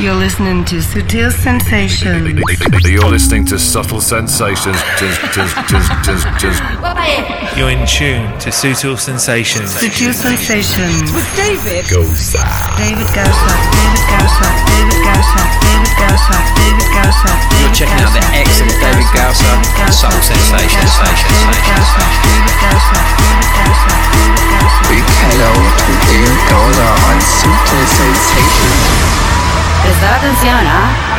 You're listening to Sutil Sensations. You're listening to Subtle Sensations. You're in tune to Sutil Sensations. Sutil Sensations. With David Goza. David Gausa. David Gausa. David Gausa. David Gausa. David Gausa. You're checking out the excellent David Gausser, Subtle Sensations. Big hello to David Gausser on Sutil Sensations. Prestad atención, ¿ah?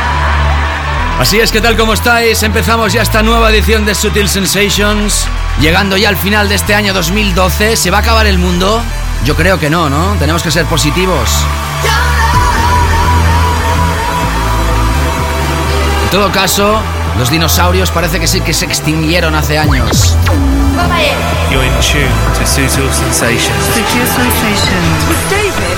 Así es, ¿qué tal? ¿Cómo estáis? Empezamos ya esta nueva edición de Sutil Sensations. Llegando ya al final de este año 2012. ¿Se va a acabar el mundo? Yo creo que no, ¿no? Tenemos que ser positivos. En todo caso, los dinosaurios parece que sí que se extinguieron hace años. You're in tune to Sutil Sensations. Sutil Sensations. with David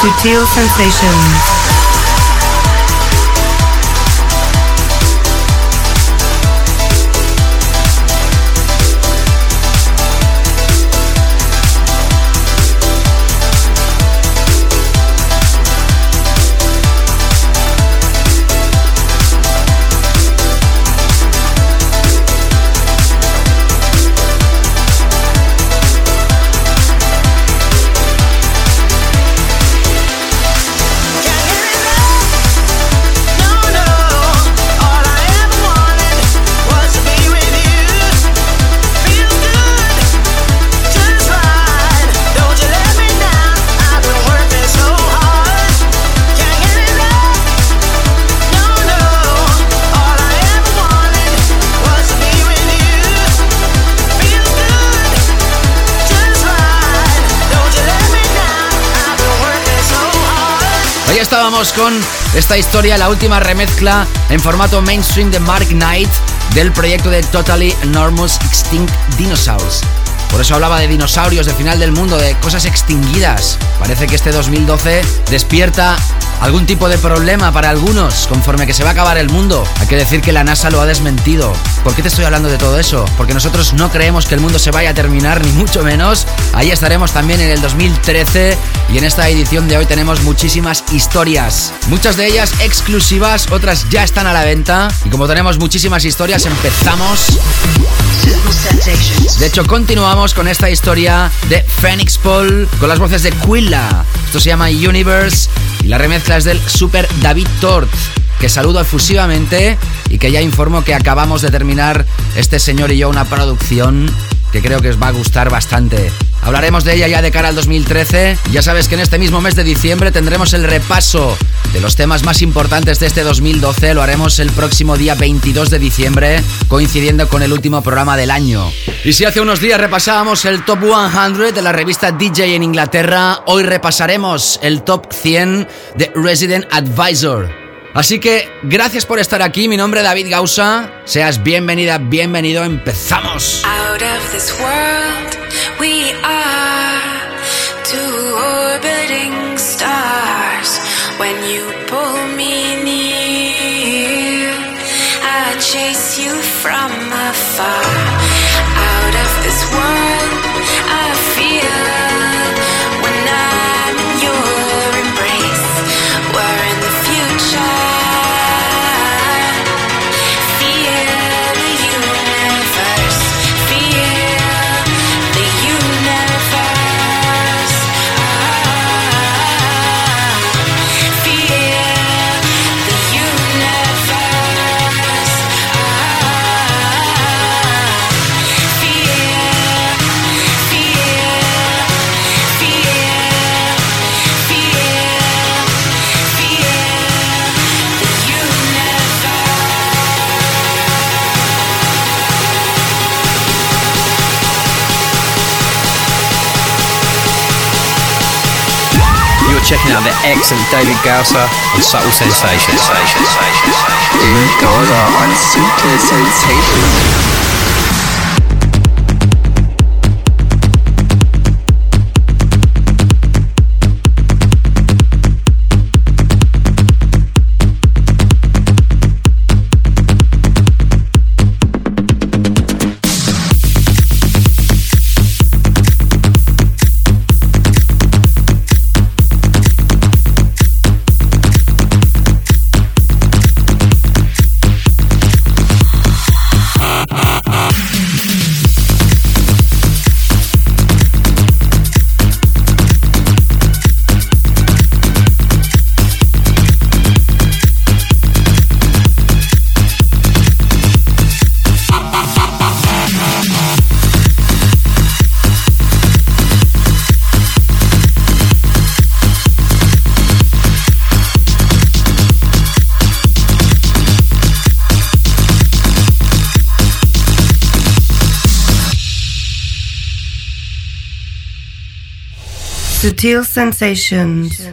Sutil Sensations. Ahí estábamos con esta historia, la última remezcla en formato mainstream de Mark Knight del proyecto de Totally Enormous Extinct Dinosaurs. Por eso hablaba de dinosaurios, de final del mundo, de cosas extinguidas. Parece que este 2012 despierta algún tipo de problema para algunos conforme que se va a acabar el mundo. Hay que decir que la NASA lo ha desmentido. ¿Por qué te estoy hablando de todo eso? Porque nosotros no creemos que el mundo se vaya a terminar, ni mucho menos. Ahí estaremos también en el 2013 y en esta edición de hoy tenemos muchísimas historias. Muchas de ellas exclusivas, otras ya están a la venta. Y como tenemos muchísimas historias, empezamos. De hecho, continuamos con esta historia de Phoenix Paul con las voces de Quilla. Esto se llama Universe y la remezcla es del Super David Tort que saludo efusivamente y que ya informo que acabamos de terminar este señor y yo una producción que creo que os va a gustar bastante. Hablaremos de ella ya de cara al 2013. Ya sabes que en este mismo mes de diciembre tendremos el repaso de los temas más importantes de este 2012. Lo haremos el próximo día 22 de diciembre, coincidiendo con el último programa del año. Y si hace unos días repasábamos el Top 100 de la revista DJ en Inglaterra, hoy repasaremos el Top 100 de Resident Advisor. Así que gracias por estar aquí. Mi nombre es David Gausa. Seas bienvenida, bienvenido. Empezamos. We are two orbiting stars. When you pull me near, I chase you from afar. Checking out the excellent David Gausser on Subtle Sensations. David Gausa on Sutil Sensations. Sutil sensations.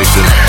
Subtle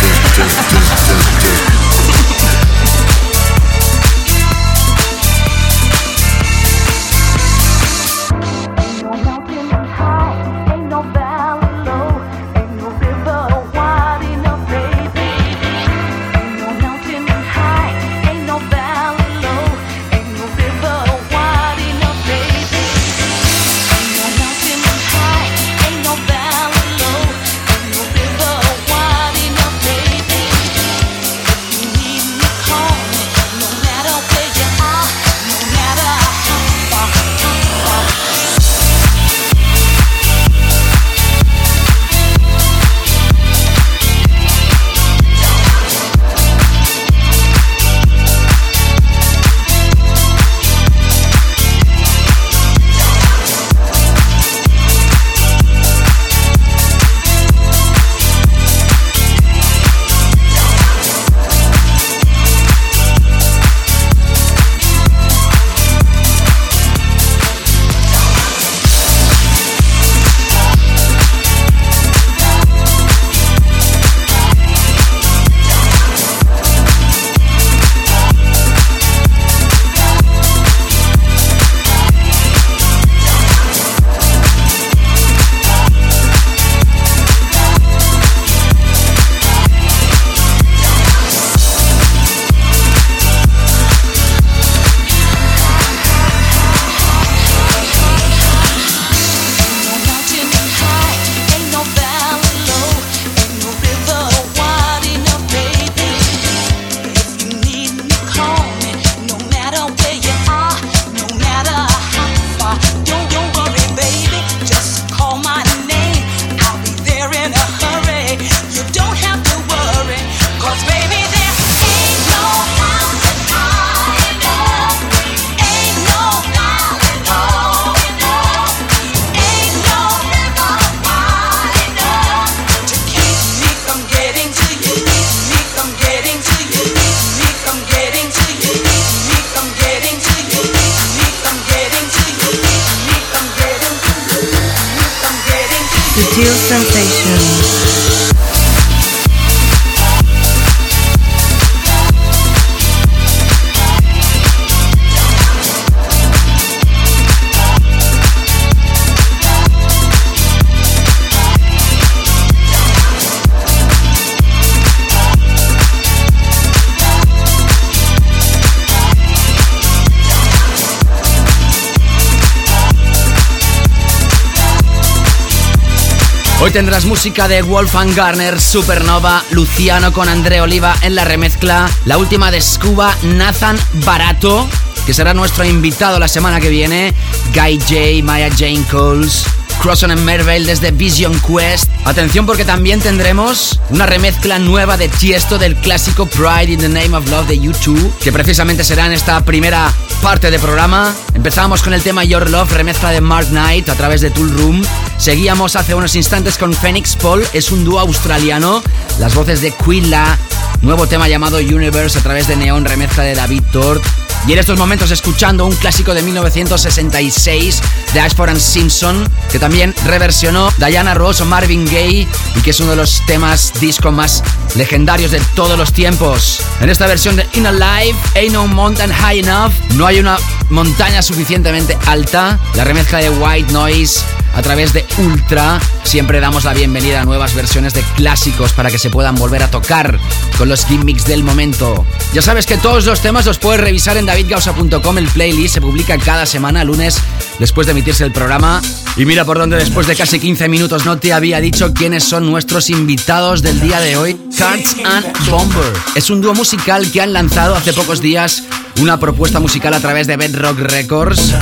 tendrás música de Wolfgang Garner, Supernova, Luciano con André Oliva en la remezcla, la última de Scuba, Nathan Barato, que será nuestro invitado la semana que viene, Guy J, Maya Jane Coles, Crosson and Mervale desde Vision Quest. Atención porque también tendremos una remezcla nueva de Tiesto del clásico Pride in the Name of Love de YouTube, que precisamente será en esta primera parte del programa. Empezamos con el tema Your Love, remezcla de Mark Knight a través de Tool Room. Seguíamos hace unos instantes con Phoenix Paul, es un dúo australiano. Las voces de Quilla, nuevo tema llamado Universe a través de Neon, remezcla de David Tort. Y en estos momentos escuchando un clásico de 1966 de Ashford and Simpson, que también reversionó Diana Ross o Marvin Gaye y que es uno de los temas disco más legendarios de todos los tiempos. En esta versión de In Alive, Ain't No Mountain High Enough, no hay una montaña suficientemente alta. La remezcla de White Noise a través de Ultra. Siempre damos la bienvenida a nuevas versiones de clásicos para que se puedan volver a tocar con los gimmicks del momento. Ya sabes que todos los temas los puedes revisar en davidgausa.com. El playlist se publica cada semana, lunes, después de emitirse el programa. Y mira por donde después de casi 15 minutos no te había dicho quiénes son nuestros invitados del día de hoy. Cards and Bomber. Es un dúo musical que han lanzado hace pocos días una propuesta musical a través de Bedrock Records.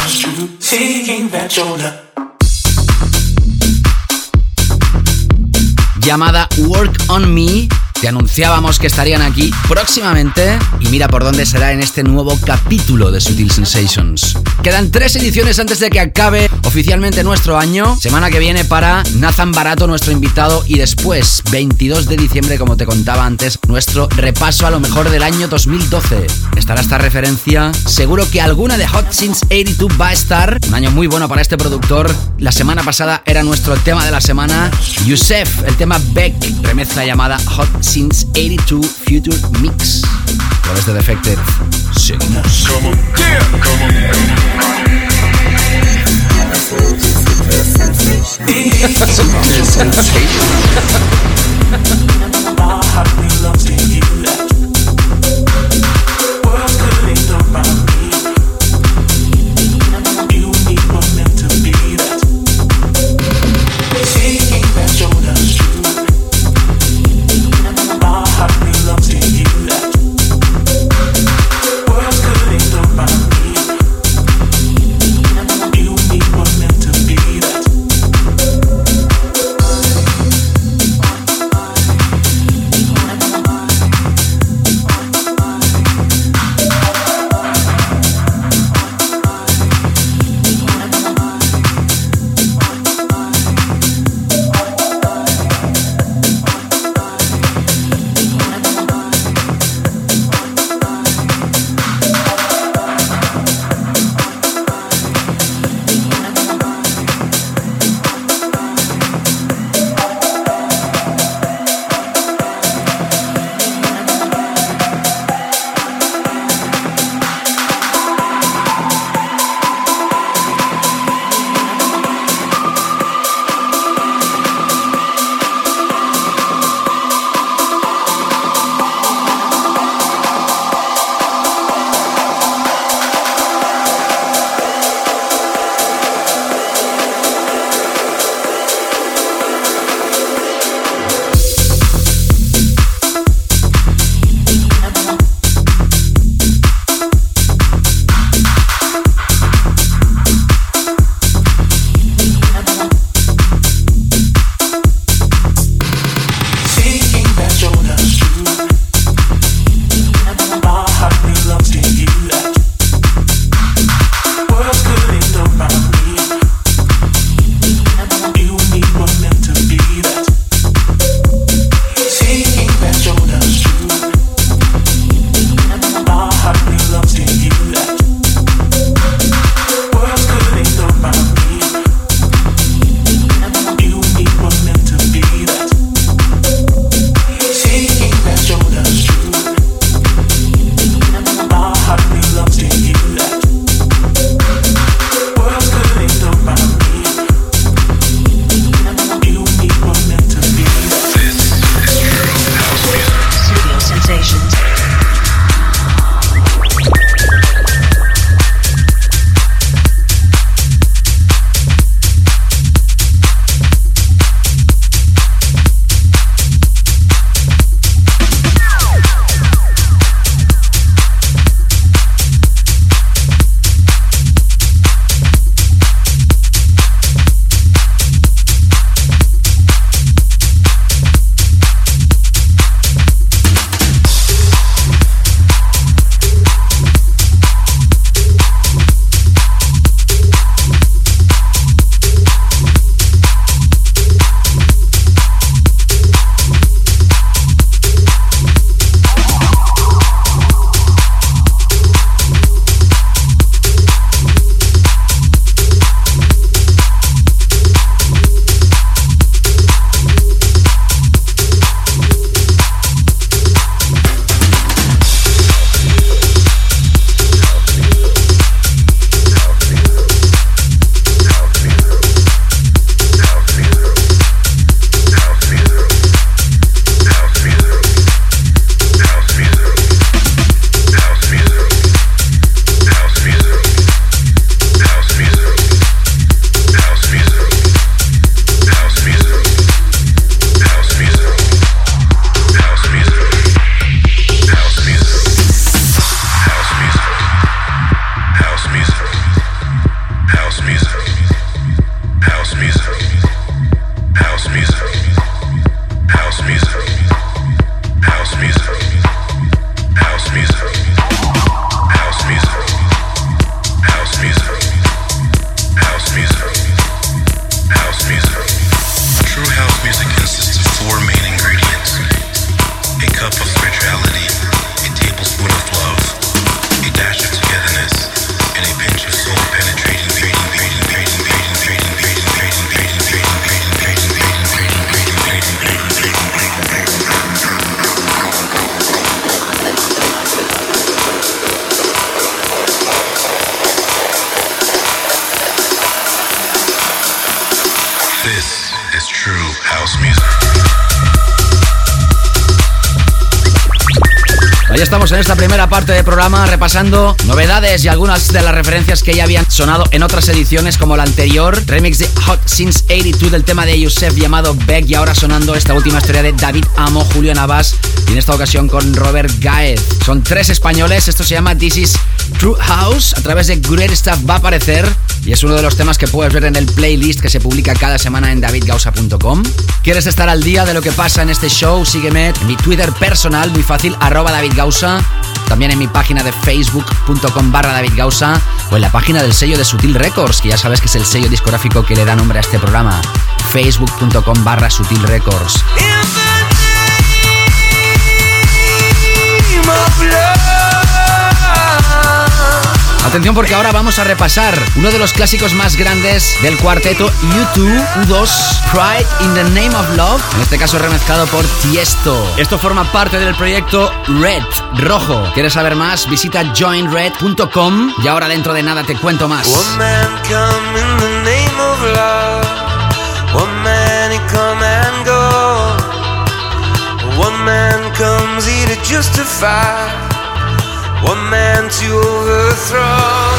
Llamada Work on Me Te anunciábamos que estarían aquí próximamente y mira por dónde será en este nuevo capítulo de Sutil Sensations. Quedan tres ediciones antes de que acabe oficialmente nuestro año. Semana que viene para Nathan Barato, nuestro invitado, y después, 22 de diciembre, como te contaba antes, nuestro repaso a lo mejor del año 2012. Estará esta referencia. Seguro que alguna de Hot Since 82 va a estar. Un año muy bueno para este productor. La semana pasada era nuestro tema de la semana. Yusef, el tema Beck, remezcla llamada Hot Since 82 Future Mix. Través de Defected. Seguimos. Sutil Sensations. World's good in the Estamos en esta primera parte del programa repasando novedades y algunas de las referencias que ya habían sonado en otras ediciones como la anterior, remix de Hot Since 82 del tema de Yusef llamado Beck y ahora sonando esta última historia de David Amo, Julio Navas y en esta ocasión con Robert Gaez. Son tres españoles, esto se llama This is True House, a través de Great Stuff va a aparecer y es uno de los temas que puedes ver en el playlist que se publica cada semana en davidgausa.com. ¿Quieres estar al día de lo que pasa en este show? Sígueme en mi Twitter personal, muy fácil, arroba David Gausa, también en mi página de facebook.com barra David Gausa o en la página del sello de Sutil Records, que ya sabes que es el sello discográfico que le da nombre a este programa, facebook.com barra Sutil Records. Atención porque ahora vamos a repasar uno de los clásicos más grandes del cuarteto U2, U2, Pride in the Name of Love, en este caso remezclado por Tiesto. Esto forma parte del proyecto Red, Rojo. ¿Quieres saber más? Visita joinred.com y ahora dentro de nada te cuento más. One man come in the name of love. One man come and go. One man comes here to justify. One man to overthrow.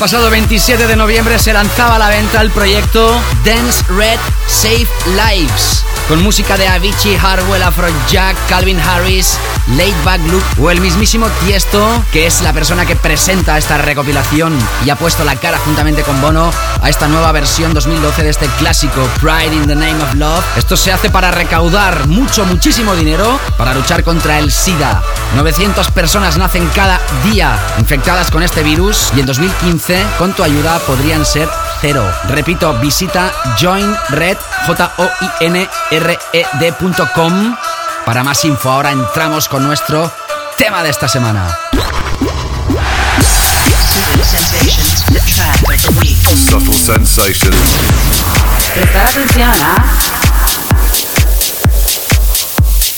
Pasado 27 de noviembre se lanzaba a la venta el proyecto Dance Red Save Lives, con música de Avicii, Hardwell, Afrojack, Calvin Harris, Laidback Luke o el mismísimo Tiesto, que es la persona que presenta esta recopilación y ha puesto la cara juntamente con Bono a esta nueva versión 2012 de este clásico Pride in the Name of Love. Esto se hace para recaudar mucho, muchísimo dinero para luchar contra el SIDA. 900 personas nacen cada día infectadas con este virus y en 2015 con tu ayuda podrían ser Repito, visita joinred, j o i para más info. Ahora entramos con nuestro tema de esta semana.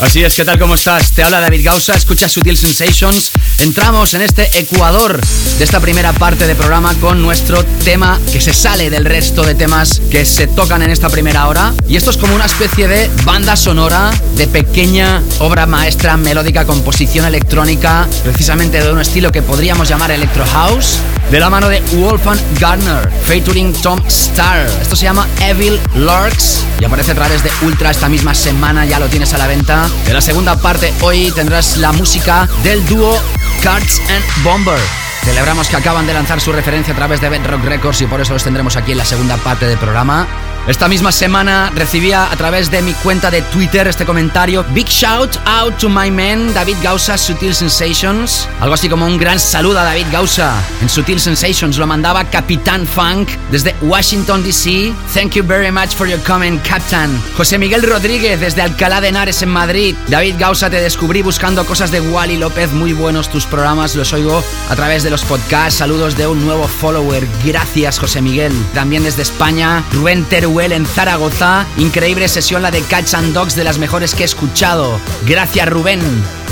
Así es, ¿qué tal? ¿Cómo estás? Te habla David Gausa, escucha Sutil Sensations. Entramos en este Ecuador de esta primera parte de programa con nuestro tema que se sale del resto de temas que se tocan en esta primera hora. Y esto es como una especie de banda sonora de pequeña obra maestra melódica, composición electrónica, precisamente de un estilo que podríamos llamar Electro House, de la mano de Wolfgang Gardner, featuring Tom Starr. Esto se llama Evil Larks y aparece a través de Ultra esta misma semana, ya lo tienes a la venta. De la segunda parte hoy tendrás la música del dúo Cards and Bomber. Celebramos que acaban de lanzar su referencia a través de Bedrock Records y por eso los tendremos aquí en la segunda parte del programa. Esta misma semana recibía a través de mi cuenta de Twitter este comentario. Big shout out to my man David Gausa, Sutil Sensations. Algo así como un gran saludo a David Gausa en Sutil Sensations. Lo mandaba Capitán Funk desde Washington, D.C. Thank you very much for your comment, Captain. José Miguel Rodríguez desde Alcalá de Henares en Madrid. David Gausa, te descubrí buscando cosas de Wally López. Muy buenos tus programas, los oigo a través de los podcasts. Saludos de un nuevo follower. Gracias, José Miguel. También desde España, Rubén Teruel en Zaragoza. Increíble sesión la de Cats and Dogs de las mejores que he escuchado. Gracias Rubén.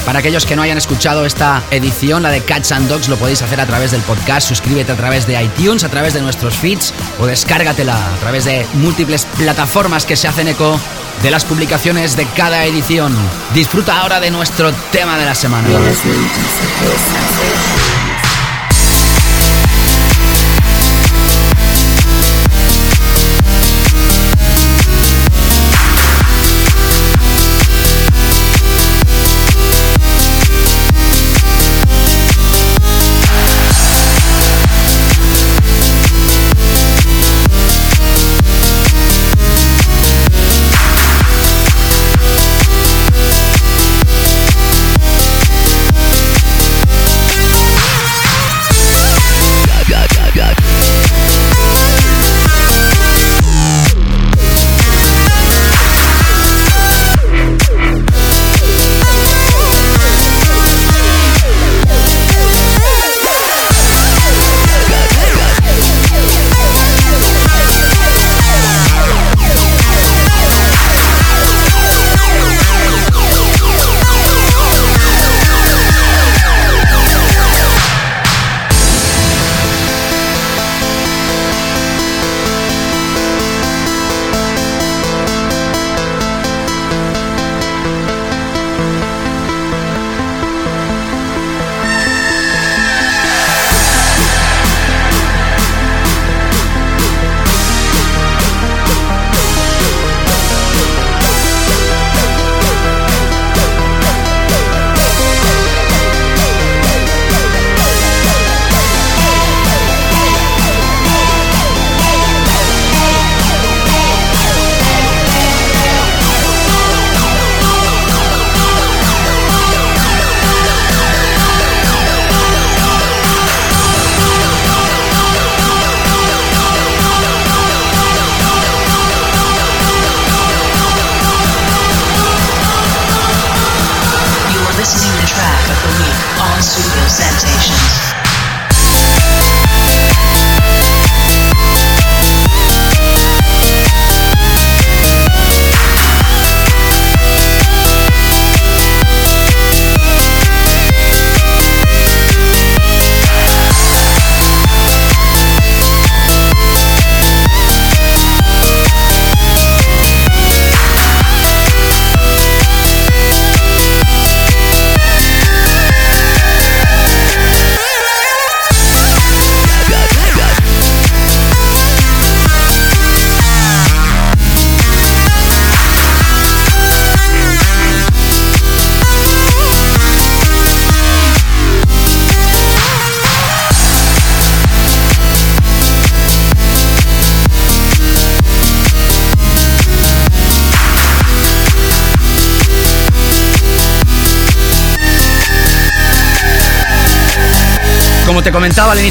Para aquellos que no hayan escuchado esta edición, la de Cats and Dogs, lo podéis hacer a través del podcast. Suscríbete a través de iTunes, a través de nuestros feeds o descárgatela a través de múltiples plataformas que se hacen eco de las publicaciones de cada edición. Disfruta ahora de nuestro tema de la semana.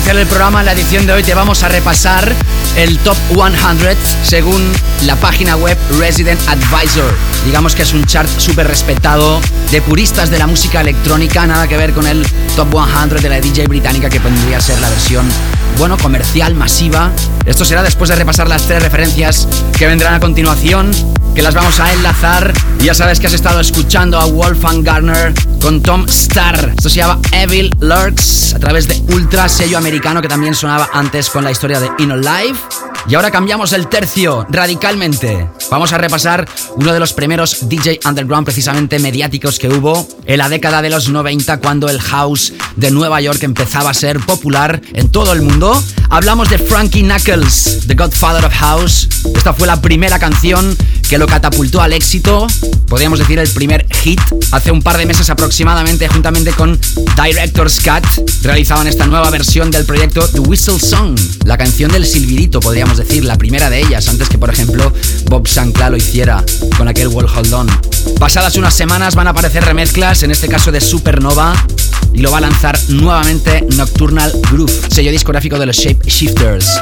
Iniciar el programa, en la edición de hoy te vamos a repasar el Top 100 según la página web Resident Advisor. Digamos que es un chart súper respetado de puristas de la música electrónica, nada que ver con el Top 100 de la DJ británica que podría ser la versión, bueno, comercial, masiva. Esto será después de repasar las tres referencias que vendrán a continuación que las vamos a enlazar. Ya sabes que has estado escuchando a Wolfgang Garner con Tom Starr. Esto se llama Evil Lurks a través de Ultra, sello americano que también sonaba antes con la historia de Inno Live. Y ahora cambiamos el tercio radicalmente. Vamos a repasar uno de los primeros DJ underground precisamente mediáticos que hubo en la década de los 90 cuando el house de Nueva York empezaba a ser popular en todo el mundo. Hablamos de Frankie Knuckles, The Godfather of House. Esta fue la primera canción que lo catapultó al éxito, podríamos decir el primer hit, hace un par de meses aproximadamente, juntamente con Director's Cut, realizaban esta nueva versión del proyecto The Whistle Song, la canción del silbidito, podríamos decir, la primera de ellas, antes que por ejemplo Bob Sancla lo hiciera con aquel Wall Hold On. Pasadas unas semanas van a aparecer remezclas, en este caso de Supernova, y lo va a lanzar nuevamente Nocturnal Groove, sello discográfico de los Shape Shifters.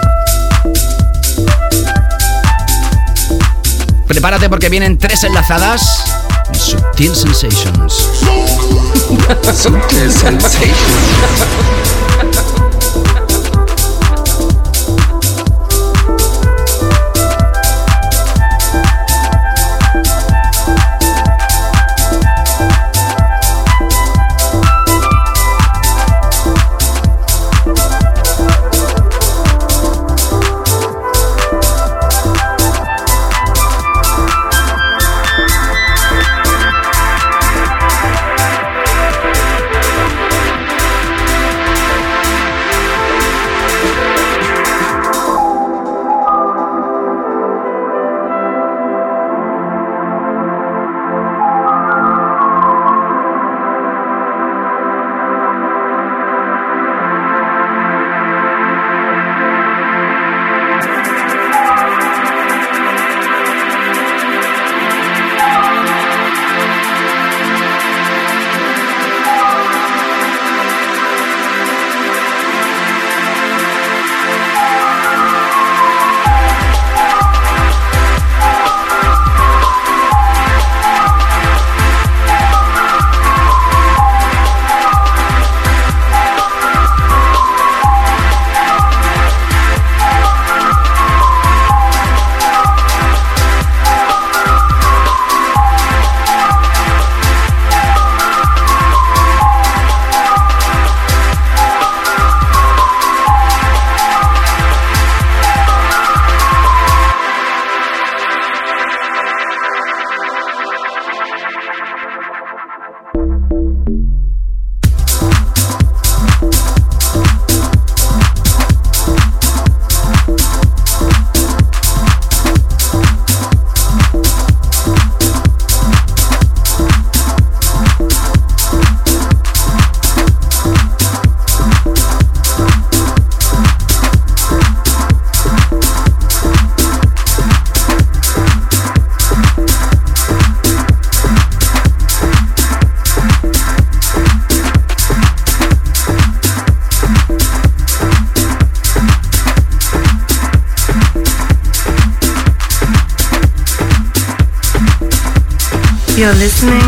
Prepárate porque vienen tres enlazadas. Subtil Sensations. Subtle Sensations. You're listening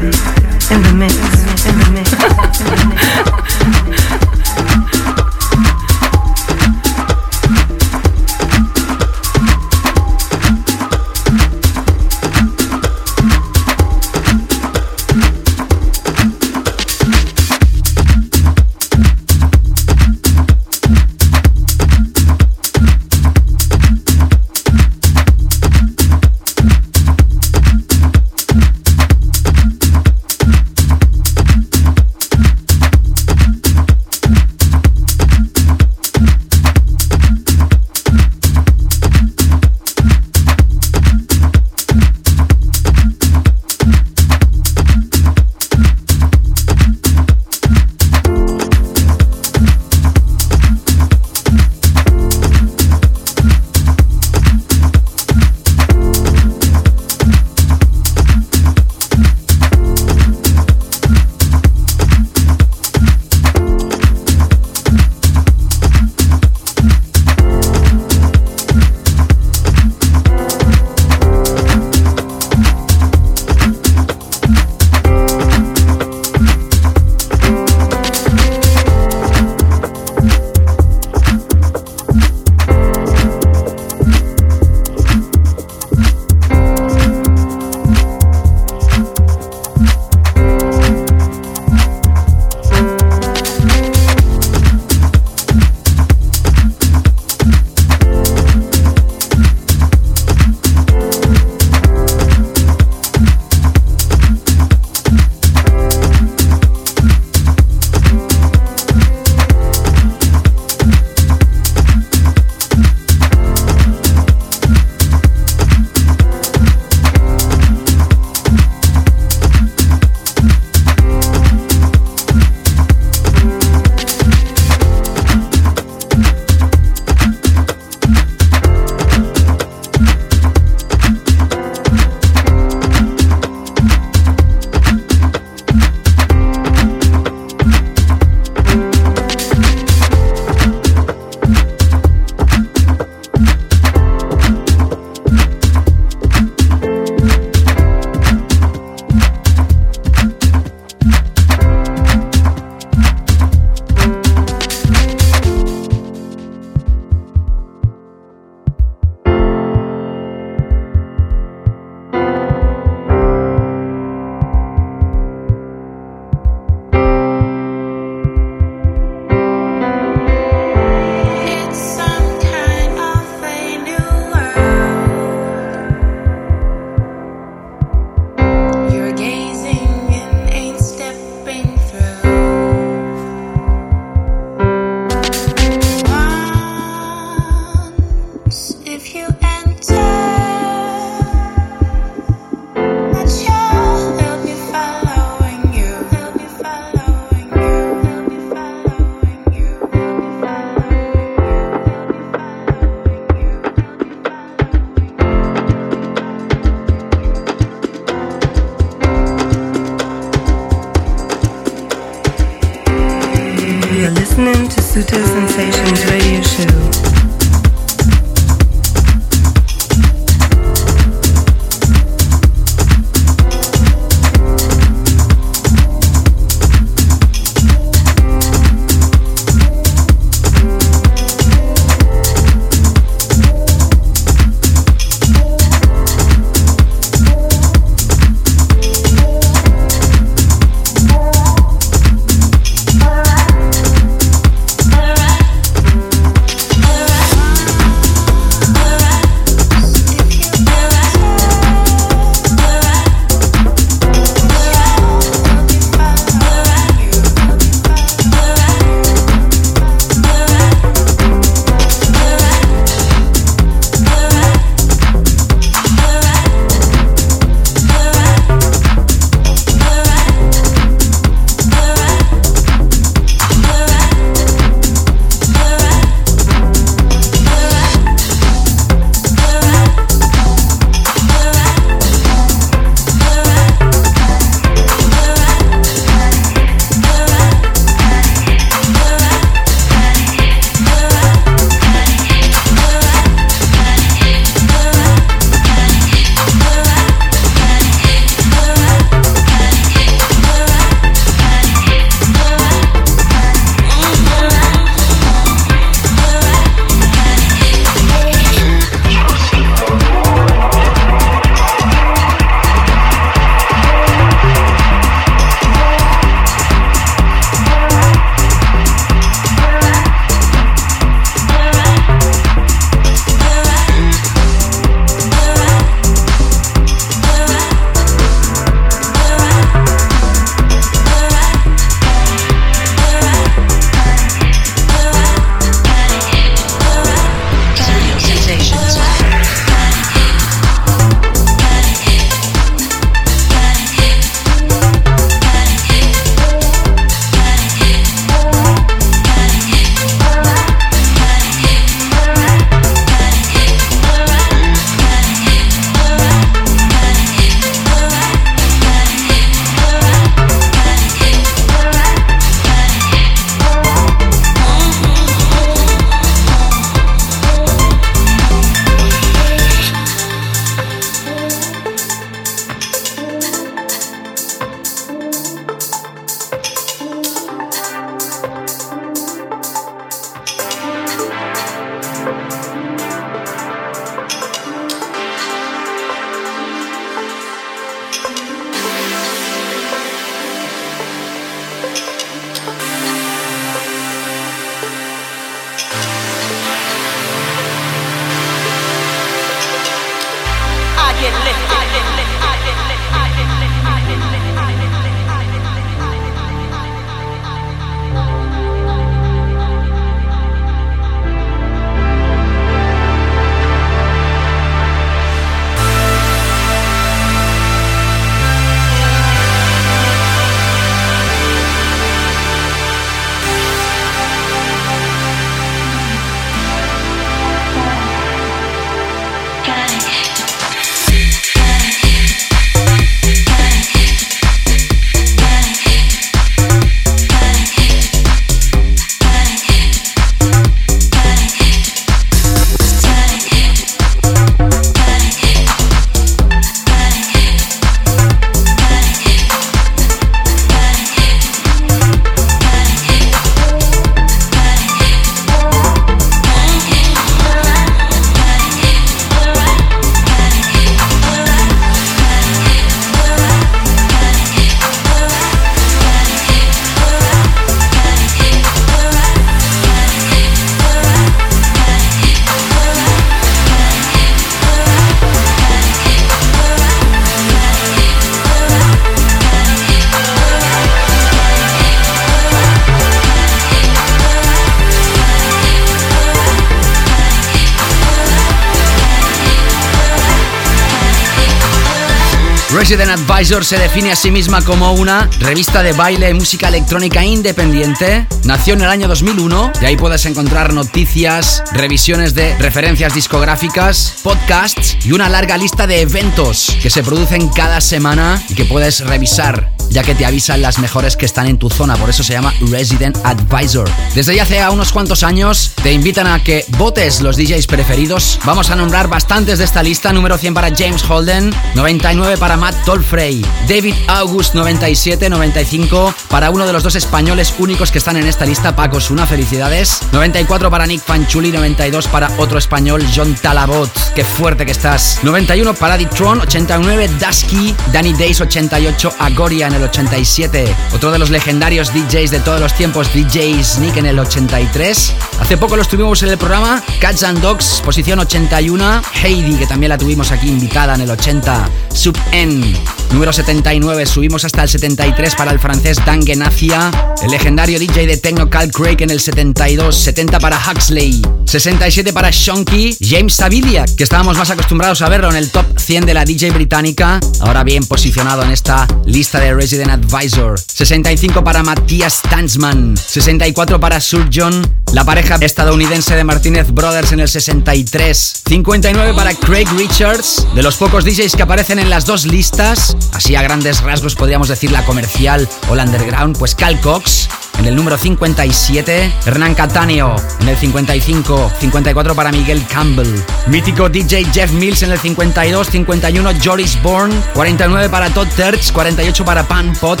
Resident Advisor se define a sí misma como una revista de baile y música electrónica independiente. Nació en el año 2001 y ahí puedes encontrar noticias, revisiones de referencias discográficas, podcasts y una larga lista de eventos que se producen cada semana y que puedes revisar ya que te avisan las mejores que están en tu zona, por eso se llama Resident Advisor. Desde ya hace unos cuantos años te invitan a que votes los DJs preferidos. Vamos a nombrar bastantes de esta lista. Número 100 para James Holden, 99 para Matt Tolfrey, David August 97, 95 para uno de los dos españoles únicos que están en esta lista, Paco Suna, felicidades. 94 para Nick Fanchuli, 92 para otro español, John Talabot. Qué fuerte que estás. 91 para Ditron, 89 Dusky, Danny Days 88, Agoria en el 87. Otro de los legendarios DJs de todos los tiempos, DJ Sneak en el 83. Hace poco lo estuvimos en el programa, Cats and Dogs, posición 81. Heidi, que también la tuvimos aquí invitada en el 80. Sub N, número 79. Subimos hasta el 73 para el francés Dan Genacia. El legendario DJ de Techno Cal Craig en el 72. 70 para Huxley. 67 para Shonky. James Savilia, que estábamos más acostumbrados a verlo en el top 100 de la DJ británica. Ahora bien posicionado en esta lista de Resident Advisor. 65 para Matías Tanzman. 64 para Sur John. La pareja estadounidense de Martínez Brothers en el 63. 59 para Craig Richards. De los pocos DJs que aparecen en las dos listas. Así a grandes rasgos podríamos decir la comercial o la underground. Pues Cal Cox en el número 57, Hernán Cataneo. En el 55, 54 para Miguel Campbell, mítico DJ Jeff Mills en el 52, 51 Joris Bourne, 49 para Todd Terch, 48 para Pan Pot,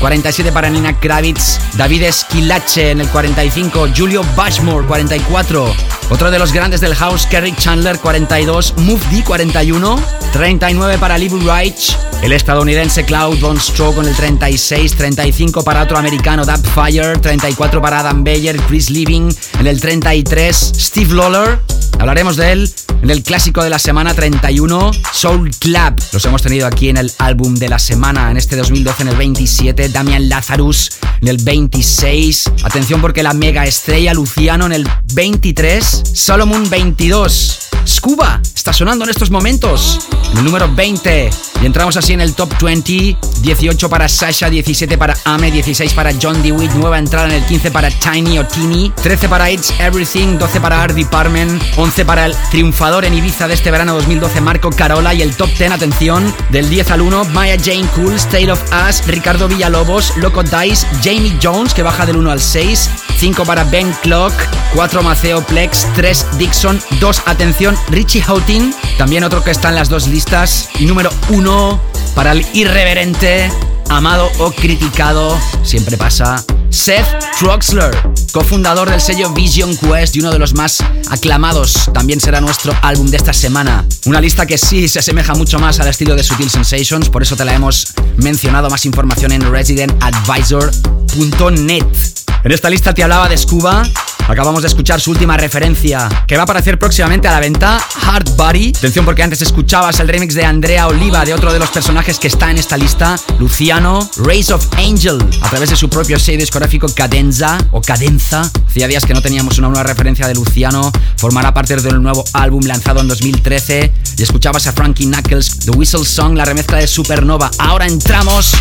47 para Nina Kravitz, David Esquilache en el 45, Julio Bashmore 44, otro de los grandes del house, Kerry Chandler 42, Move D 41, 39 para Lee Wright, el estadounidense Cloud Von Stroke con el 36, 35 para otro americano, Dab Fire, 34 para Adam Beyer, Chris Living en el 33, Steve Lawler, hablaremos de él en el clásico de la semana 31, Soul Club. Los hemos tenido aquí en el álbum de la semana, en este 2012 en el 27, Damian Lazarus en el 26. Atención porque la mega estrella Luciano en el 23, Solomon 22. Scuba está sonando en estos momentos. En el número 20. Y entramos así en el top 20. 18 para Sasha, 17 para Ame, 16 para John DeWitt, nueva entrada en el 15 para Tiny o Tini, 13 para It's Everything, 12 para Art Department, 11 para el triunfador en Ibiza de este verano 2012 Marco Carola y el top 10, atención, del 10 al 1, Maya Jane Cool, State of Us, Ricardo Villalobos, Loco Dice, Jamie Jones que baja del 1 al 6, 5 para Ben Clock, 4 Maceo Plex, 3 Dixon, 2 atención Richie Houghton, también otro que está en las dos listas, y número 1 para el irreverente, amado o criticado, siempre pasa, Seth Troxler, cofundador del sello Vision Quest y uno de los más aclamados, también será nuestro álbum de esta semana. Una lista que sí se asemeja mucho más al estilo de Sutil Sensations, por eso te la hemos mencionado más información en residentadvisor.net. En esta lista te hablaba de Scuba, Acabamos de escuchar su última referencia, que va a aparecer próximamente a la venta, Hard Body. Atención porque antes escuchabas el remix de Andrea Oliva, de otro de los personajes que está en esta lista, Luciano, Race of Angel, a través de su propio sello discográfico Cadenza o Cadenza. Hacía días que no teníamos una nueva referencia de Luciano, formará parte del nuevo álbum lanzado en 2013 y escuchabas a Frankie Knuckles, The Whistle Song, la remezcla de Supernova. Ahora entramos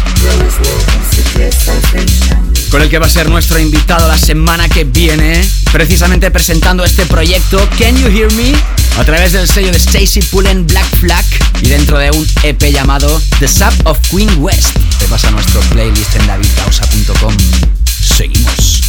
con el que va a ser nuestro invitado la semana que viene, precisamente presentando este proyecto Can You Hear Me? a través del sello de Stacy Pullen Black Flag y dentro de un EP llamado The Sub of Queen West. Te pasa nuestro playlist en davidcausa.com. Seguimos.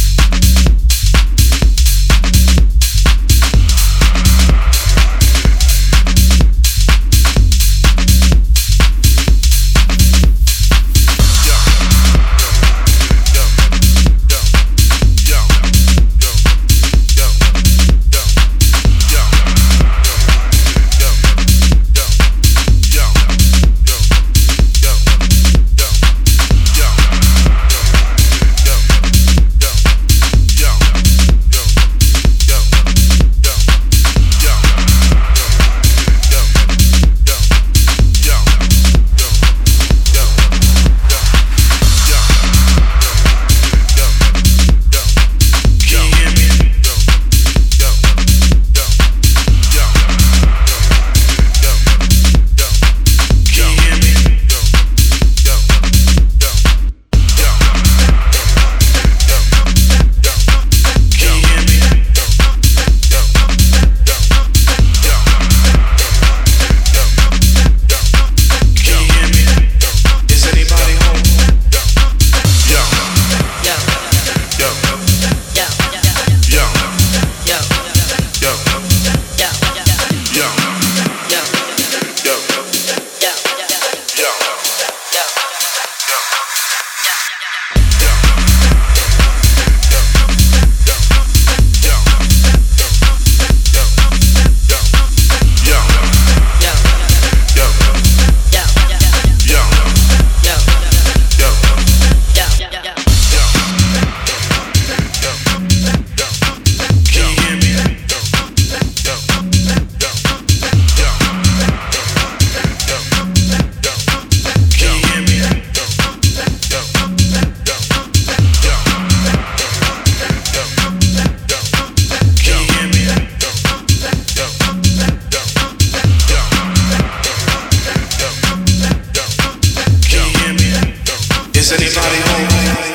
Is anybody home?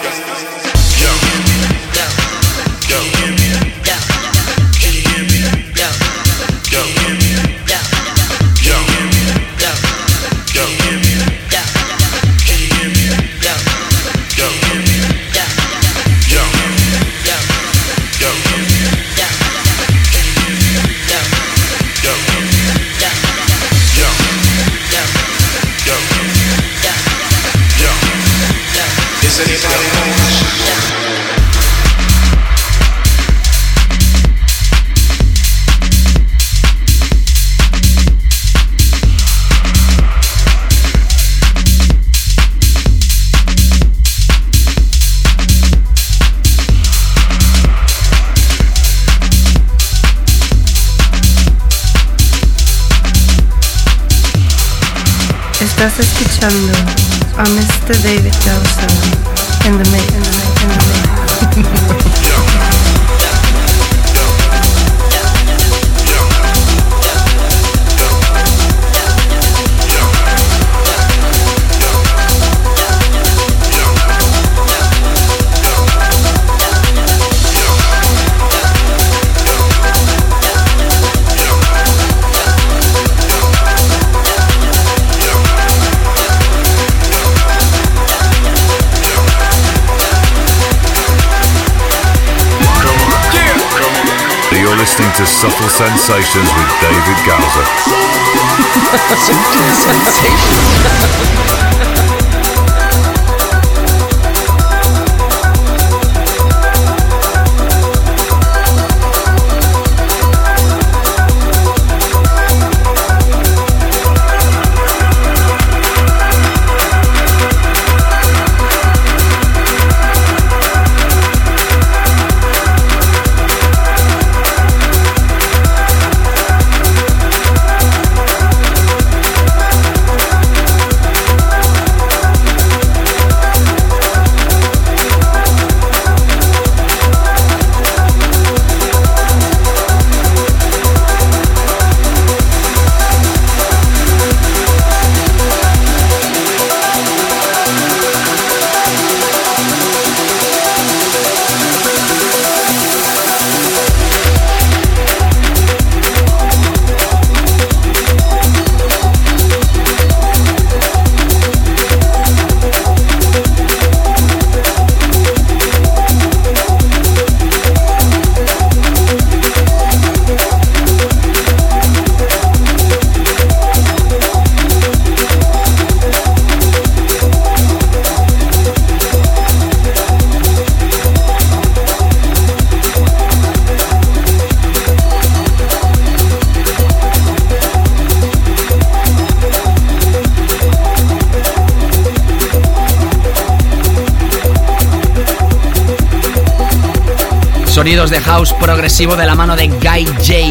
De la mano de Guy J.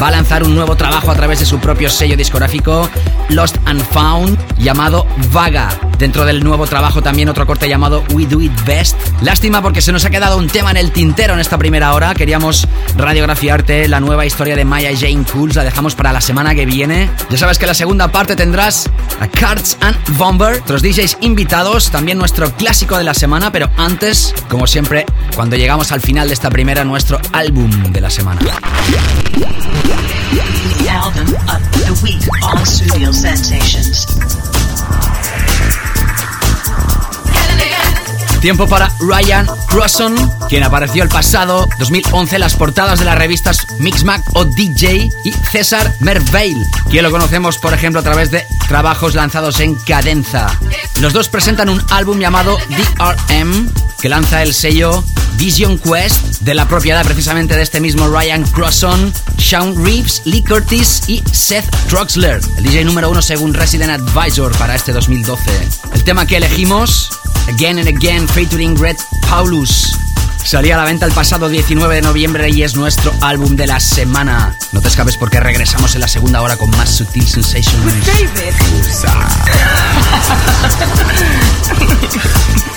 Va a lanzar un nuevo trabajo a través de su propio sello discográfico Lost and Found llamado Vaga. Dentro del nuevo trabajo también otro corte llamado We Do It Best. Lástima porque se nos ha quedado un tema en el tintero en esta primera hora. Queríamos radiografiarte la nueva historia de Maya Jane Cools. La dejamos para la semana que viene. Ya sabes que la segunda parte tendrás a Cards and Bomber, otros DJs invitados, también nuestro clásico de la semana, pero antes, como siempre, cuando llegamos al final de esta primera, nuestro álbum de la semana. The album of the week on Studio Sensations. Tiempo para Ryan Crosson, quien apareció el pasado 2011 en las portadas de las revistas Mixmag o DJ, y César Merveil, quien lo conocemos, por ejemplo, a través de trabajos lanzados en Cadenza. Los dos presentan un álbum llamado DRM, que lanza el sello Vision Quest, de la propiedad precisamente de este mismo Ryan Crosson, Sean Reeves, Lee Curtis y Seth Troxler, el DJ número uno según Resident Advisor para este 2012. El tema que elegimos, Again and Again, featuring Red Paulus. Salía a la venta el pasado 19 de noviembre y es nuestro álbum de la semana. No te escapes porque regresamos en la segunda hora con más Sutil Sensations.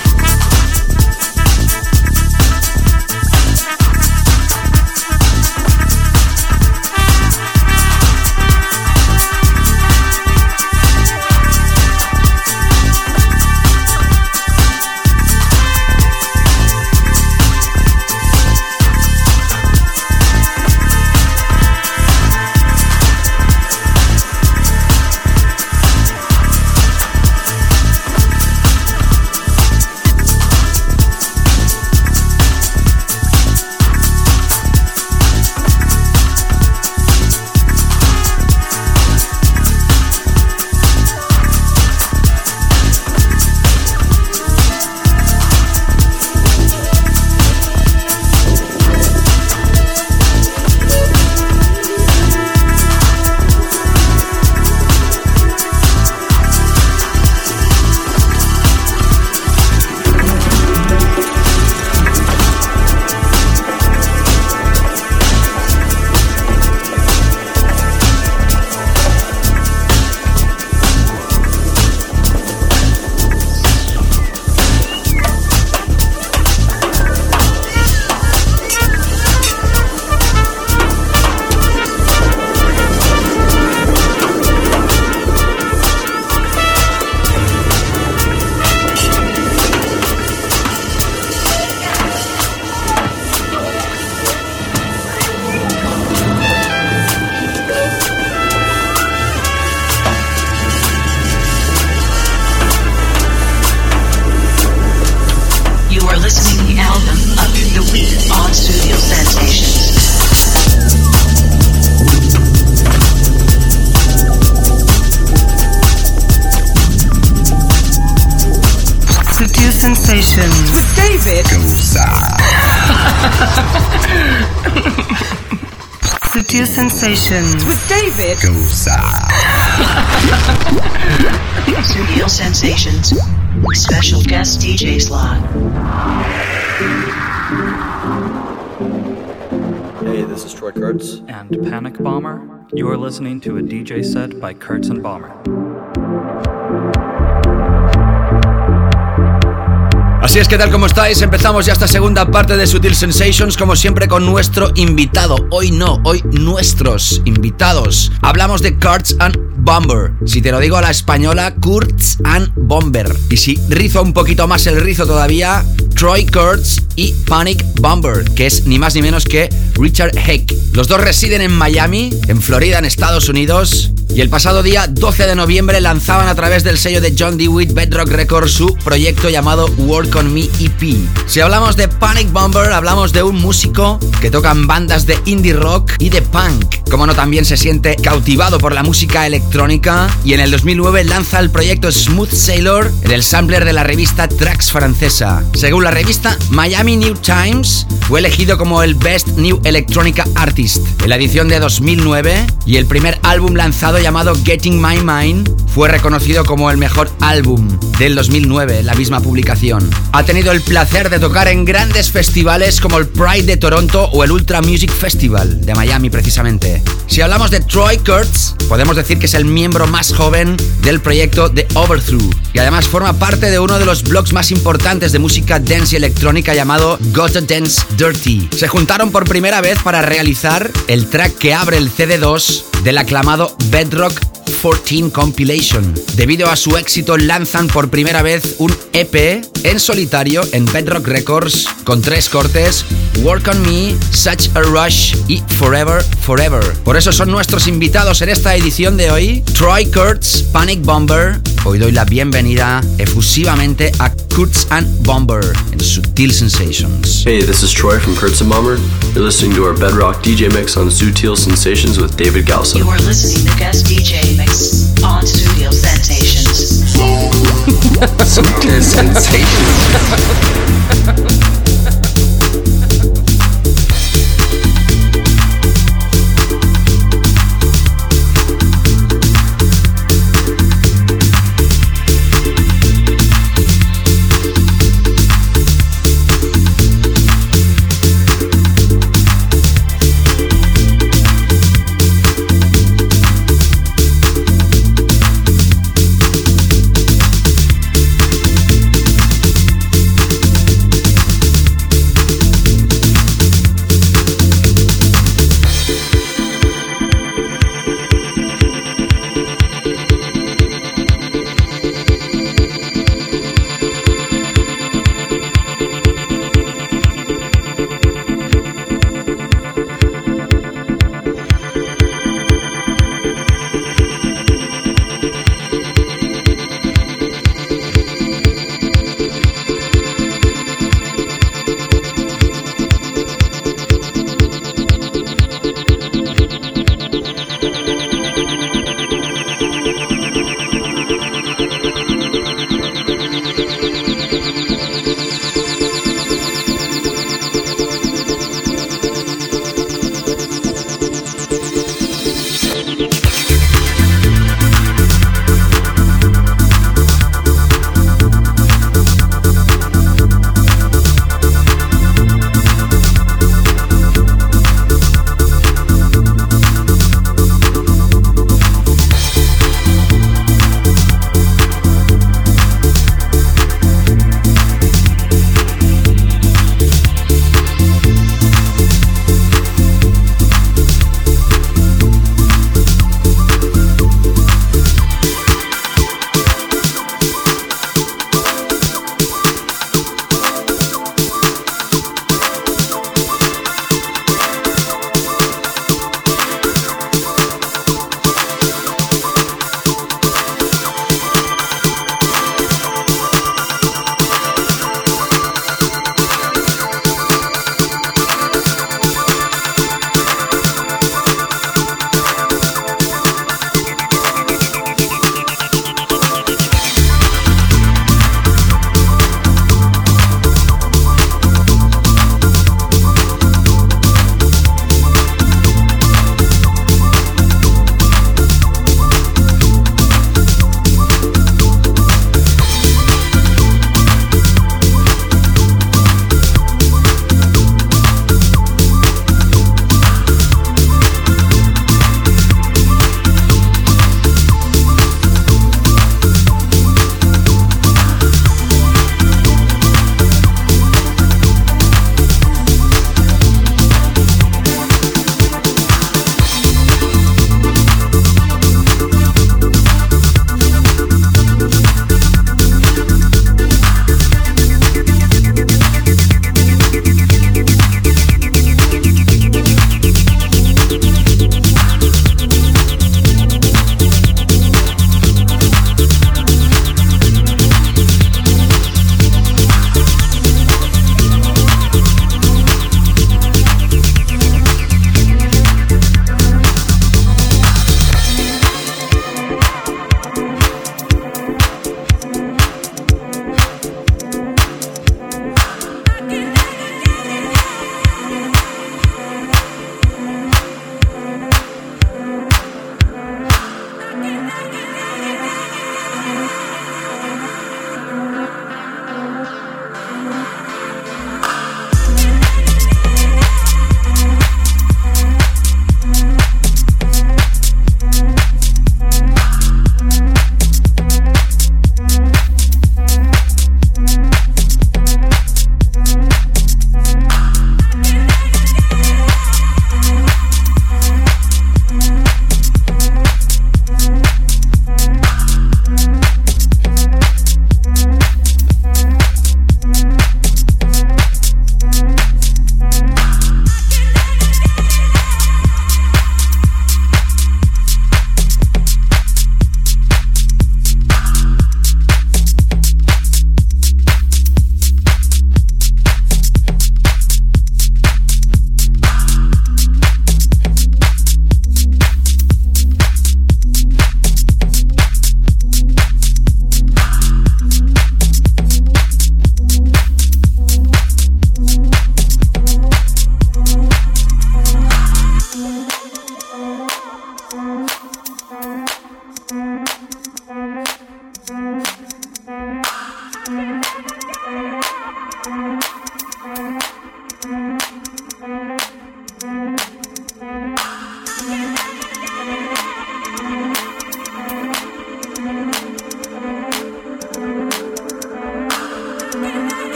Sutil Sensations with David Studio Sensations. Special guest DJ slot. Hey, this is Troy Kurtz. And Panic Bomber. You are listening to a DJ set by Kurtz and Bomber. Así es que tal como estáis, empezamos ya esta segunda parte de Sutil Sensations, como siempre con nuestro invitado. Hoy no, hoy nuestros invitados. Hablamos de Kurtz and Bomber. Si te lo digo a la española, Kurtz and Bomber. Y si rizo un poquito más el rizo todavía, Troy Kurtz y Panic Bomber, que es ni más ni menos que Richard Heck. Los dos residen en Miami, en Florida, en Estados Unidos. Y el pasado día 12 de noviembre lanzaban a través del sello de John DeWitt Bedrock Records su proyecto llamado Work on Me EP. Si hablamos de Panic Bomber, hablamos de un músico que toca en bandas de indie rock y de punk. Como no, también se siente cautivado por la música electrónica y en el 2009 lanza el proyecto Smooth Sailor en el sampler de la revista Tracks francesa. Según la revista Miami New Times, fue elegido como el Best New Electronica Artist en la edición de 2009 y el primer álbum lanzado llamado Getting My Mind fue reconocido como el mejor álbum del 2009, la misma publicación. Ha tenido el placer de tocar en grandes festivales como el Pride de Toronto o el Ultra Music Festival de Miami precisamente. Si hablamos de Troy Kurtz, podemos decir que es el miembro más joven del proyecto The Overthrow y además forma parte de uno de los blogs más importantes de música dance y electrónica llamado Gotta Dance Dirty. Se juntaron por primera vez para realizar el track que abre el CD2 del aclamado Bedrock 14 Compilation. Debido a su éxito lanzan por primera vez un EP en solitario en Bedrock Records con tres cortes, Work on Me, Such a Rush y Forever Forever. Por eso son nuestros invitados en esta edición de hoy, Troy Kurtz, Panic Bomber. Hoy doy la bienvenida efusivamente a Kurtz and Bomber en Sutil Sensations. Hey, this is Troy from Kurtz and Bomber. You're listening to our Bedrock DJ mix on Sutil Sensations with David Galsa. You are listening to guest DJ mix on Studio Sensations. Sutil Sensations.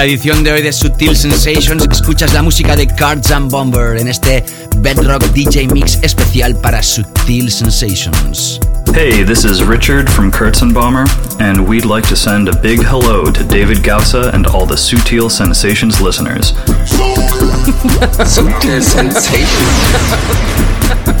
la edición de hoy de Sutil Sensations escuchas la música de Cards and Bomber en este Bedrock DJ Mix especial para Sutil Sensations. Hey, this is Richard from Kurtzenbomber, and Bomber, and we'd like to send a big hello to David Gausa and all the Sutil Sensations listeners. Sutil Sensations.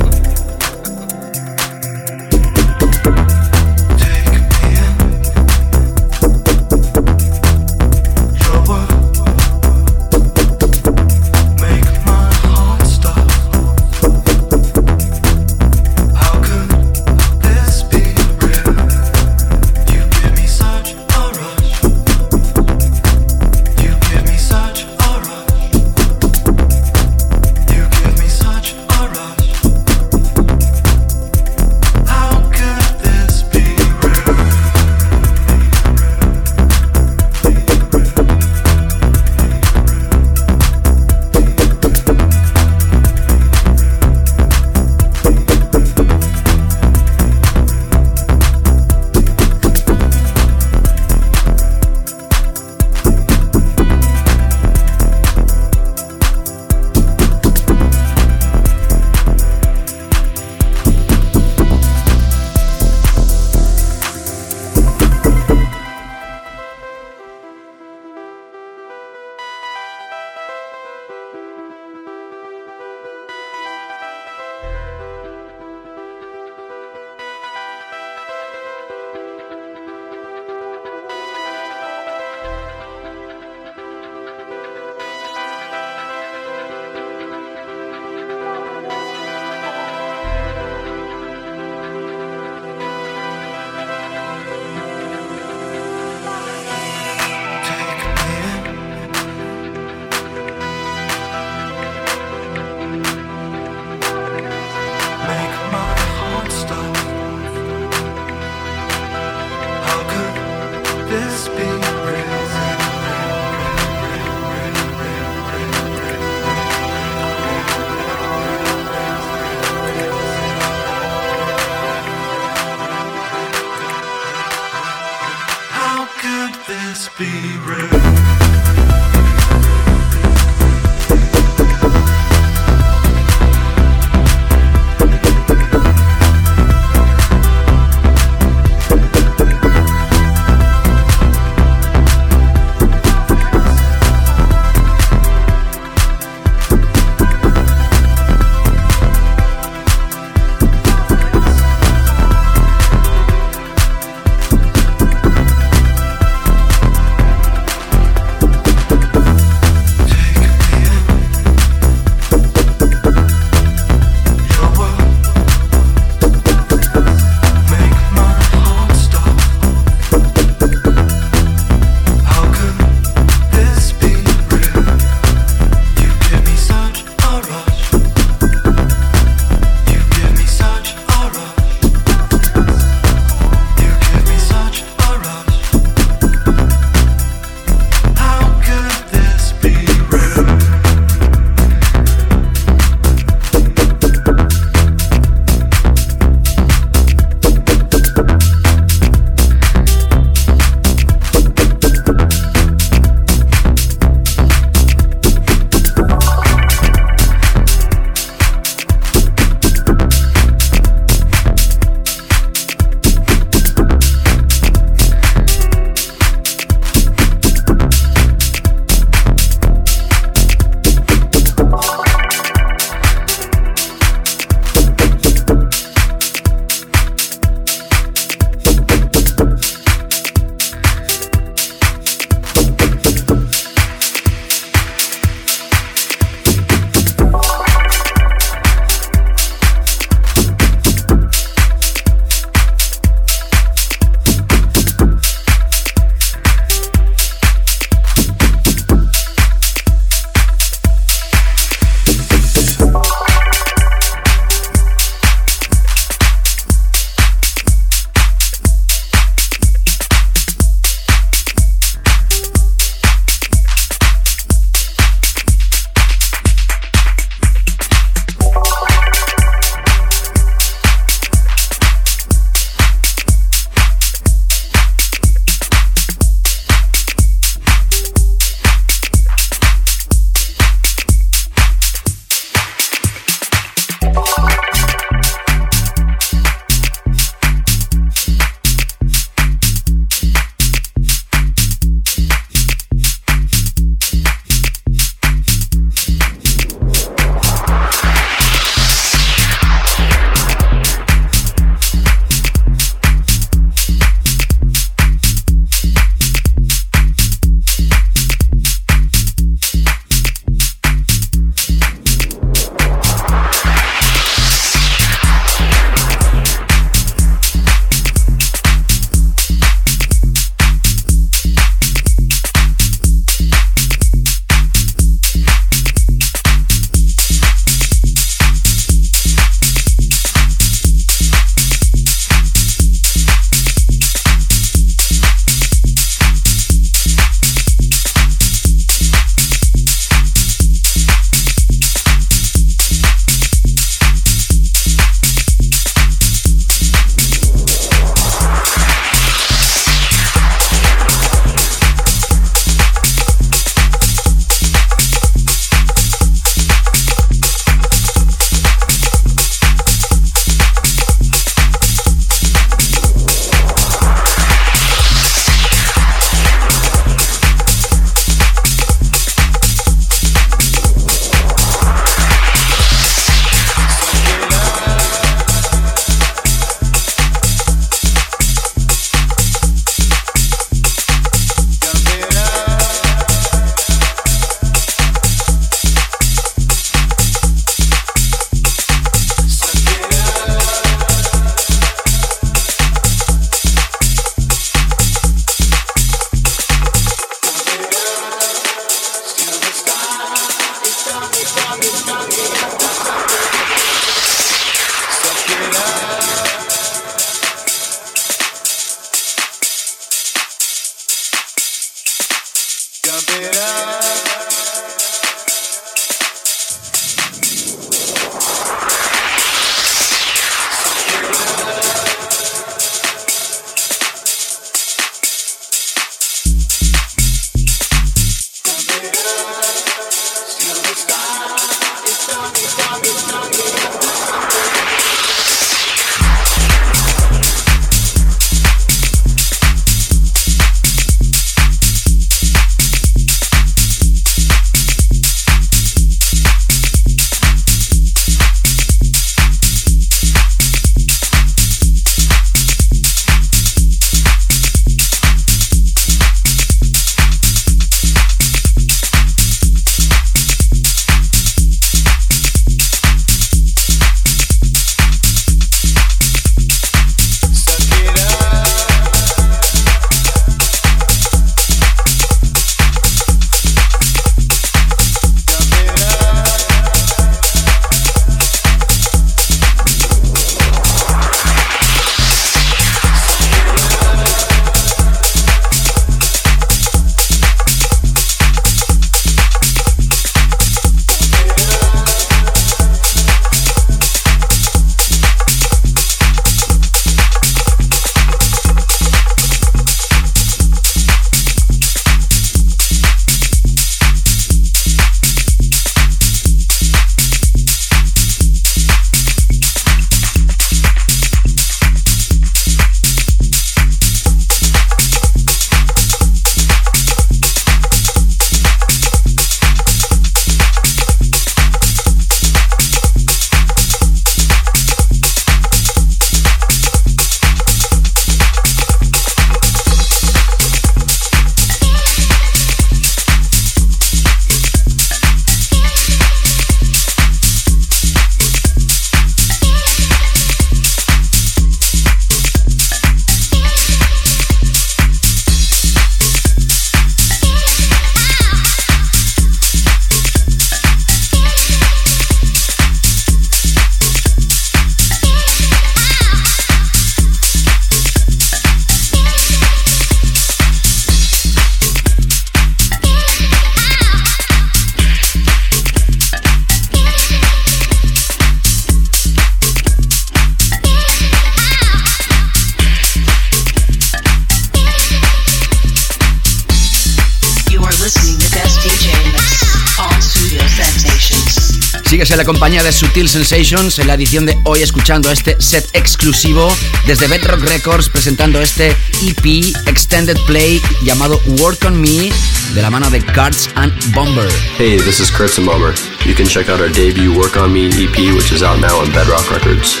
compañía de Sutil Sensations en la edición de hoy escuchando este set exclusivo desde Bedrock Records presentando este EP Extended Play llamado Work on Me de la mano de Cards and Bomber. Hey, this is Kurtz and Bomber. You can check out our debut Work on Me EP which is out now on Bedrock Records.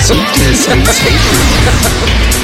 Sutil Sensations.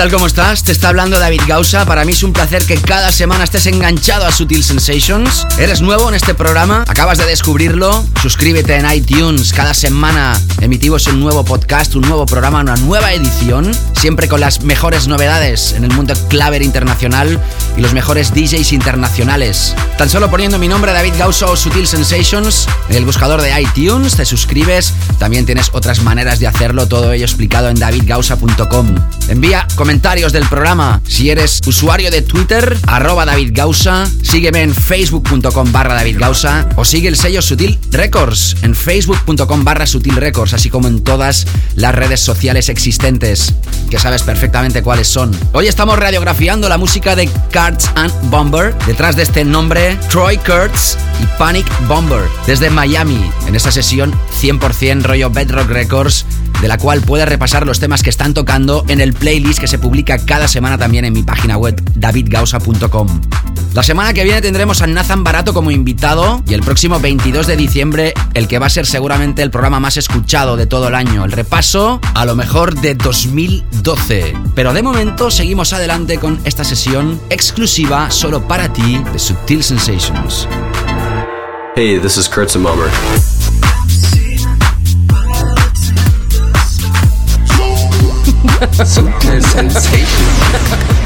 Tal? ¿Cómo estás? Te está hablando David Gausa. Para mí es un placer que cada semana estés enganchado a Sutil Sensations. ¿Eres nuevo en este programa? ¿Acabas de descubrirlo? Suscríbete en iTunes. Cada semana emitimos un nuevo podcast, un nuevo programa, una nueva edición. Siempre con las mejores novedades en el mundo claver internacional y los mejores DJs internacionales. Tan solo poniendo mi nombre David Gausa o Sutil Sensations en el buscador de iTunes, te suscribes. También tienes otras maneras de hacerlo, todo ello explicado en davidgausa.com. Envía comentarios del programa si eres usuario de Twitter, arroba David Gausa. Sígueme en facebook.com barra David Gausa o sigue el sello Sutil Records en facebook.com barra Sutil Records, así como en todas las redes sociales existentes, que sabes perfectamente cuáles son. Hoy estamos radiografiando la música de Kurtz and Bomber. Detrás de este nombre, Troy Kurtz y Panic Bomber, desde Miami, en esta sesión 100% rollo Bedrock Records de la cual puedes repasar los temas que están tocando en el playlist que se publica cada semana también en mi página web davidgausa.com. La semana que viene tendremos a Nathan Barato como invitado y el próximo 22 de diciembre el que va a ser seguramente el programa más escuchado de todo el año, el repaso a lo mejor de 2012. Pero de momento seguimos adelante con esta sesión exclusiva solo para ti de Subtil Sensations. Hey, this is Kurt Bomber. Subtle sensation.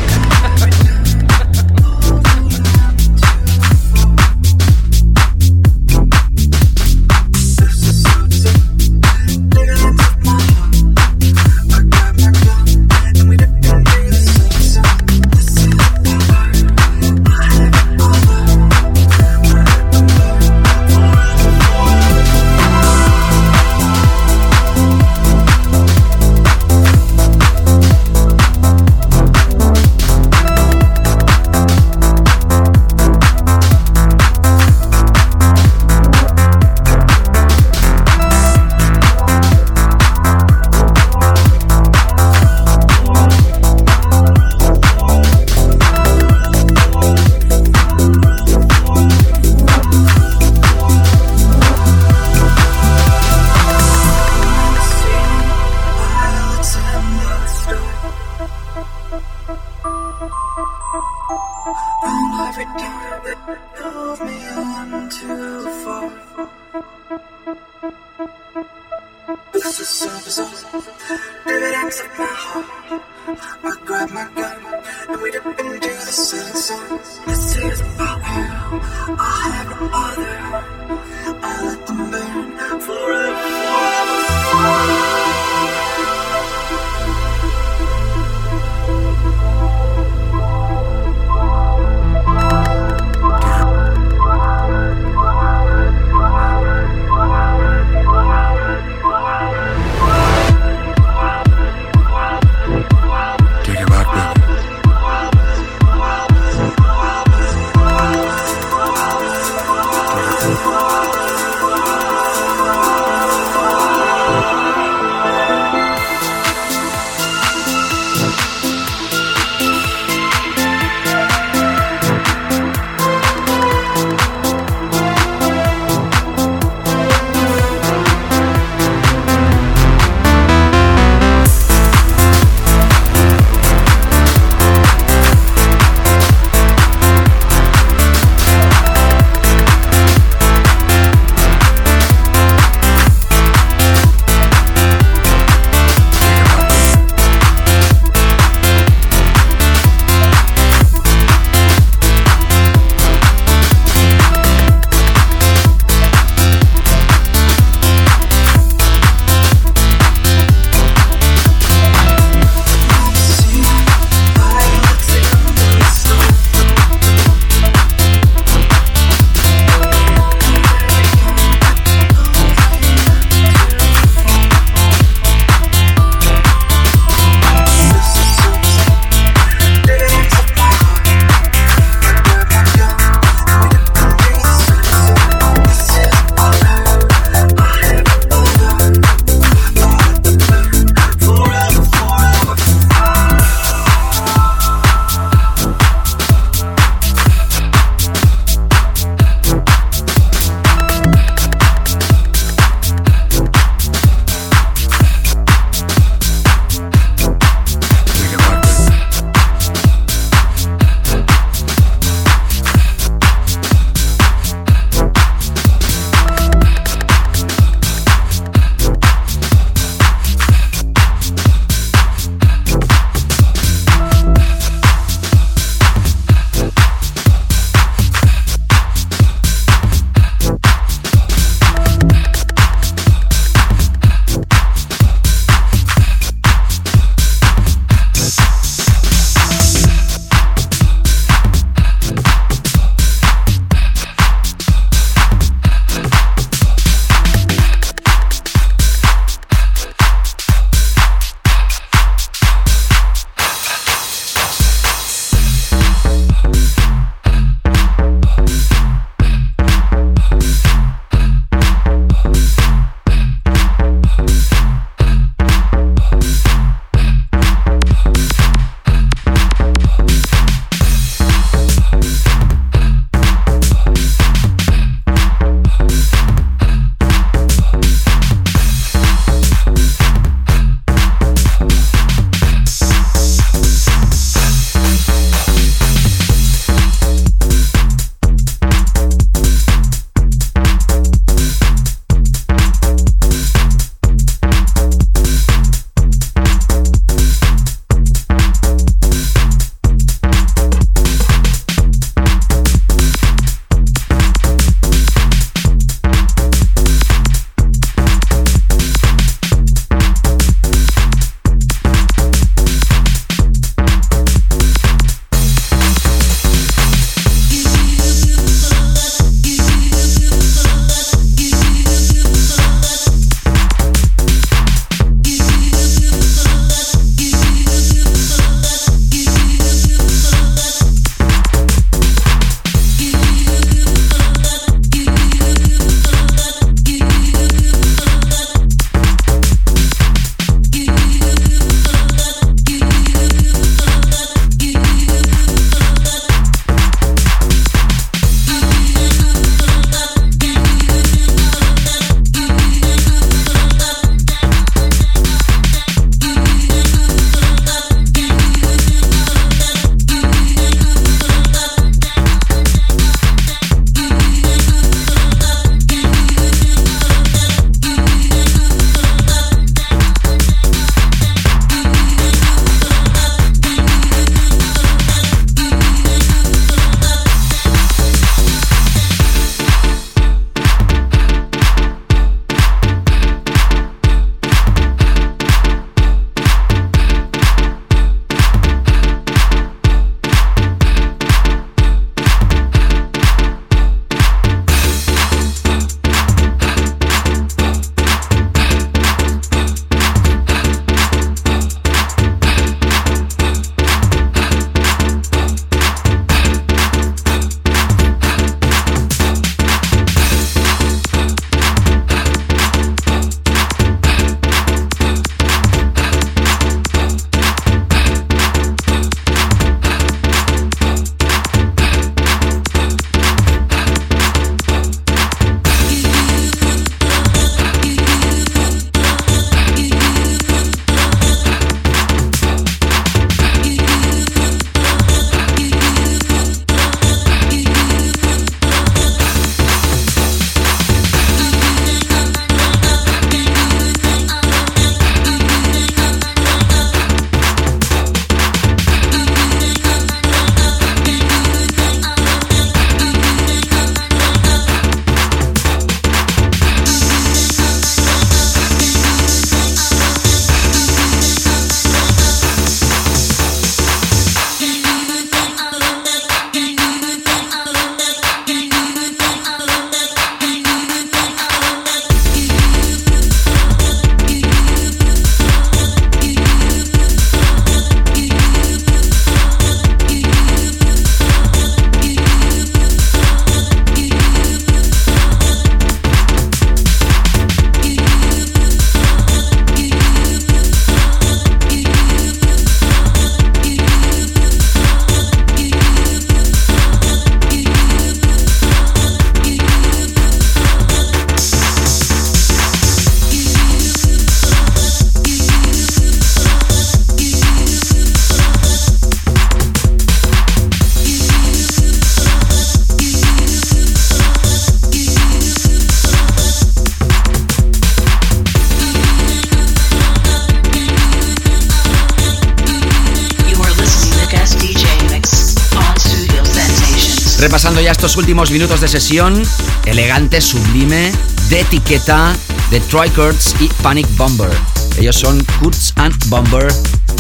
Estos últimos minutos de sesión, elegante, sublime, de etiqueta de Troy Kurtz y Panic Bomber. Ellos son Kurtz and Bomber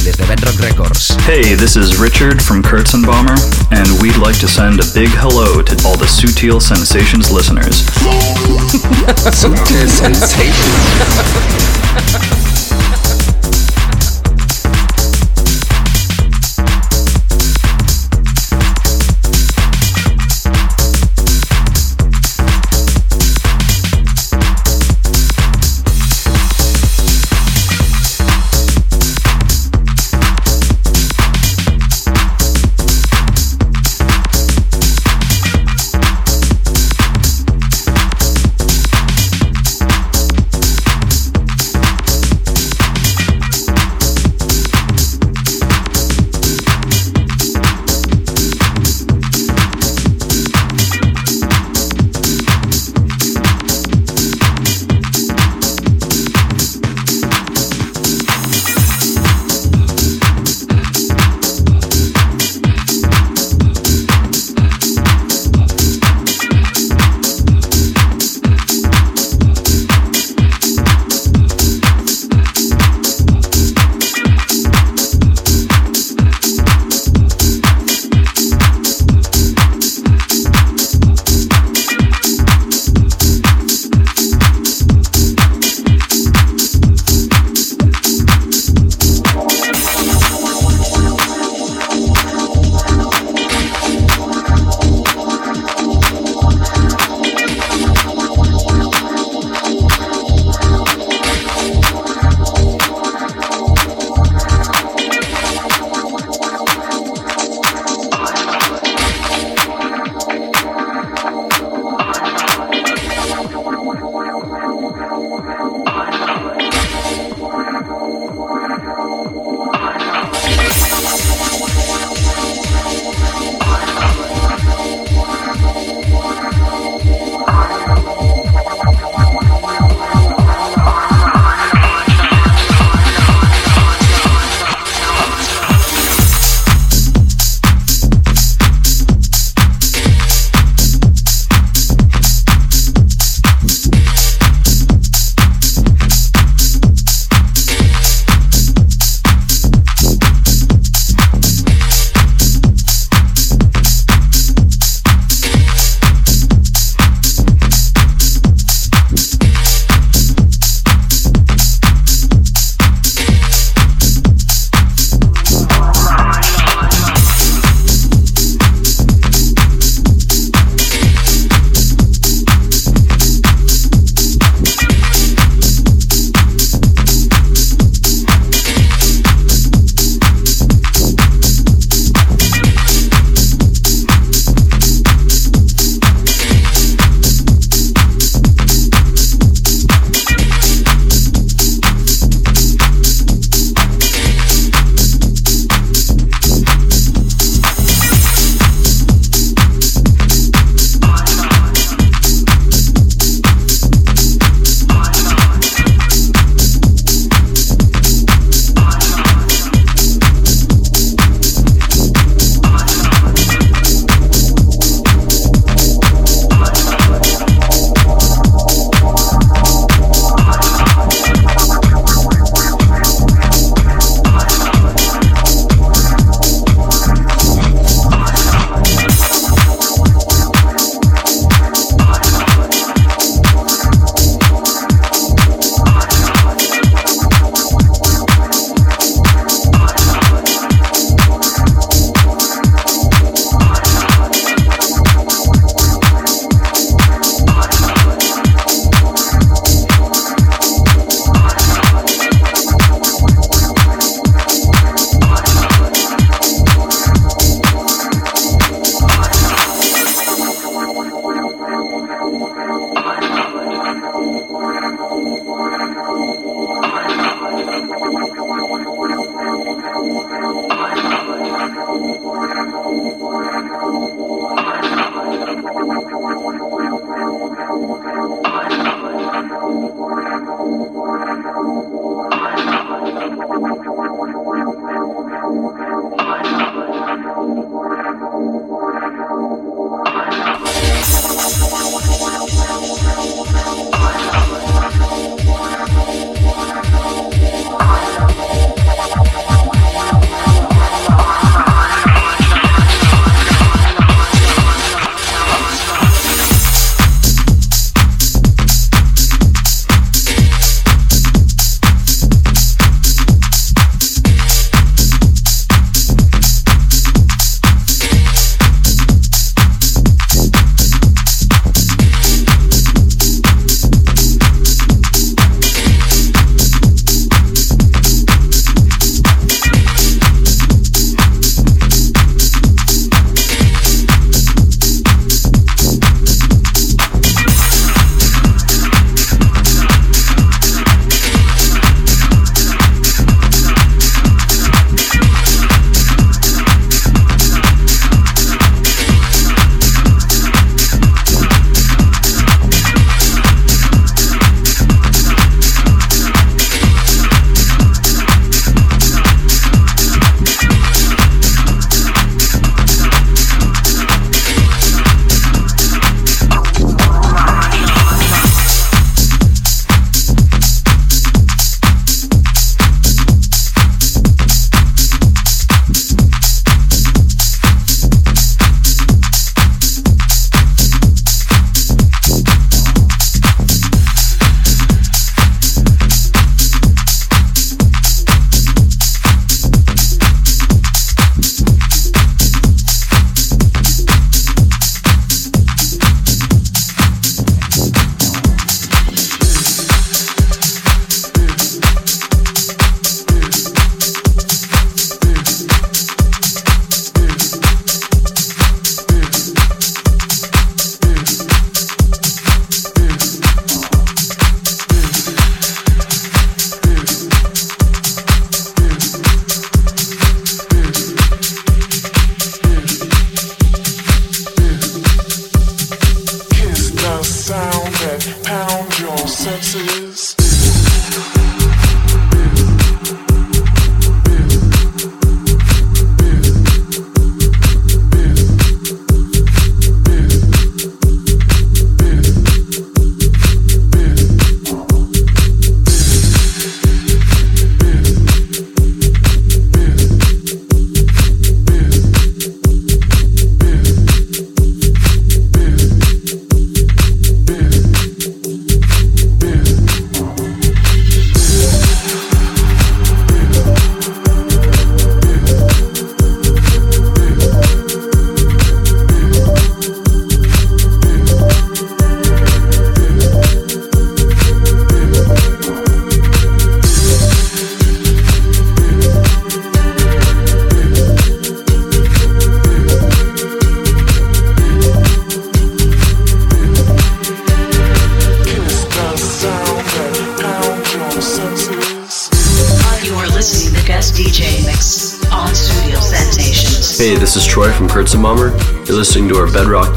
desde Bedrock Records. Hey, this is Richard from Kurtz and Bomber, and we'd like to send a big hello to all the Sutil Sensations listeners. Sutil Sensations.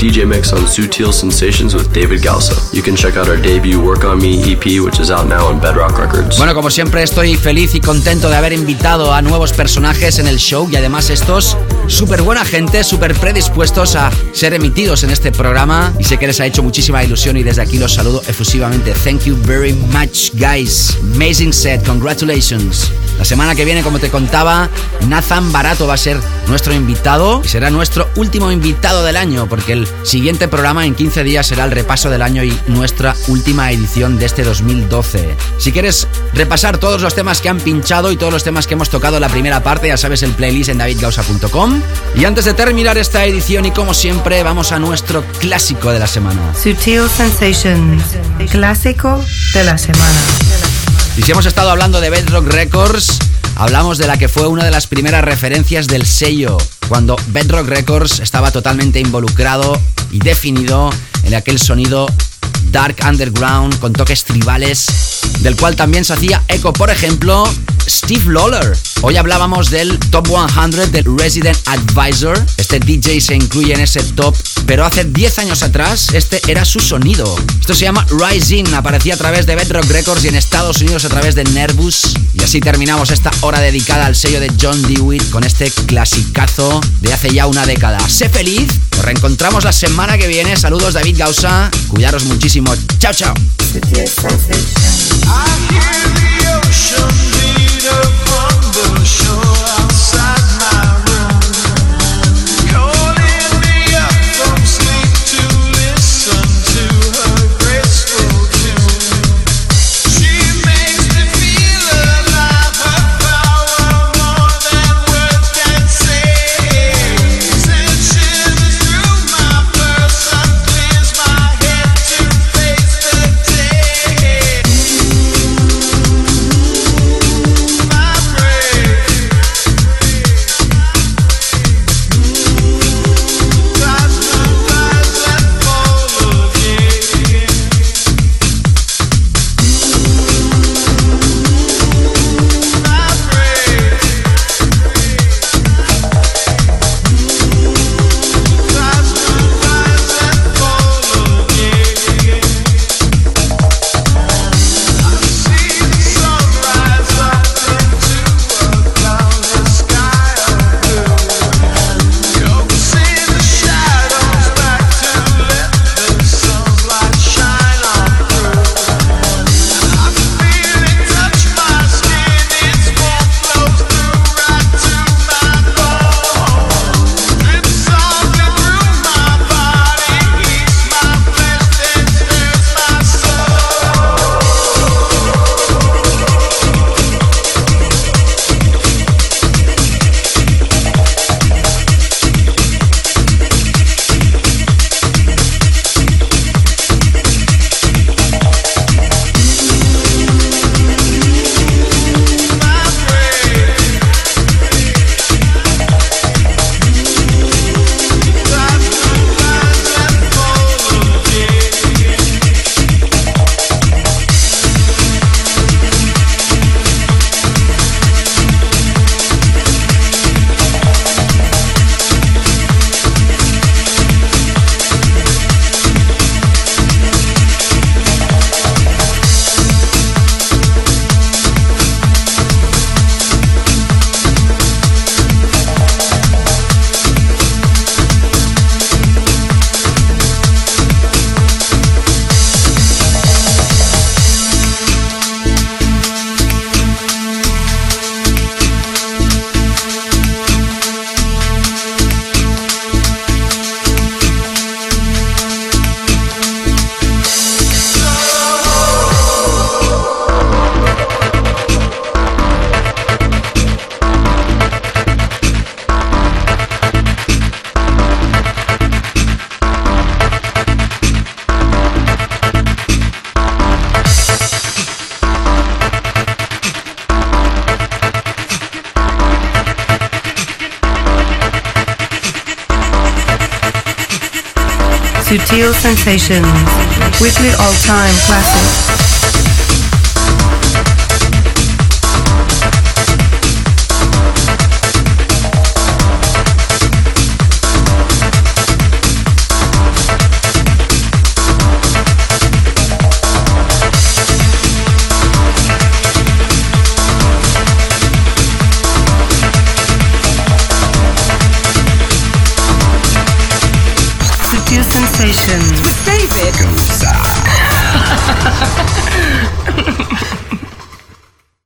DJ mix on Sutil Sensations with David Gausa. You can check out our debut Work on Me EP, which is out now on Bedrock Records. Bueno, como siempre estoy feliz y contento de haber invitado a nuevos personajes en el show y además estos súper buena gente, súper predispuestos a ser emitidos en este programa y sé que les ha hecho muchísima ilusión y desde aquí los saludo efusivamente. Thank you very much guys. Amazing set, congratulations. La semana que viene, como te contaba, Nathan Barato va a ser nuestro invitado y será nuestro último invitado del año, porque el siguiente programa en 15 días será el repaso del año y nuestra última edición de este 2012. Si quieres repasar todos los temas que han pinchado y todos los temas que hemos tocado en la primera parte, ya sabes el playlist en davidgausa.com. Y antes de terminar esta edición y como siempre, vamos a nuestro clásico de la semana. Sutil Sensations, clásico de la semana. Y si hemos estado hablando de Bedrock Records, hablamos de la que fue una de las primeras referencias del sello, cuando Bedrock Records estaba totalmente involucrado y definido en aquel sonido dark underground con toques tribales, del cual también se hacía eco, por ejemplo, Steve Lawler. Hoy hablábamos del Top 100 del Resident Advisor. Este DJ se incluye en ese top, pero hace 10 años atrás este era su sonido. Esto se llama Rising, aparecía a través de Bedrock Records y en Estados Unidos a través de Nervous. Y así terminamos esta hora dedicada al sello de John Dewitt con este clasicazo de hace ya una década. Sé feliz, nos reencontramos la semana que viene. Saludos David Gausa, cuidaros muchísimo. Chao, chao. Sensation. Weekly all-time classic.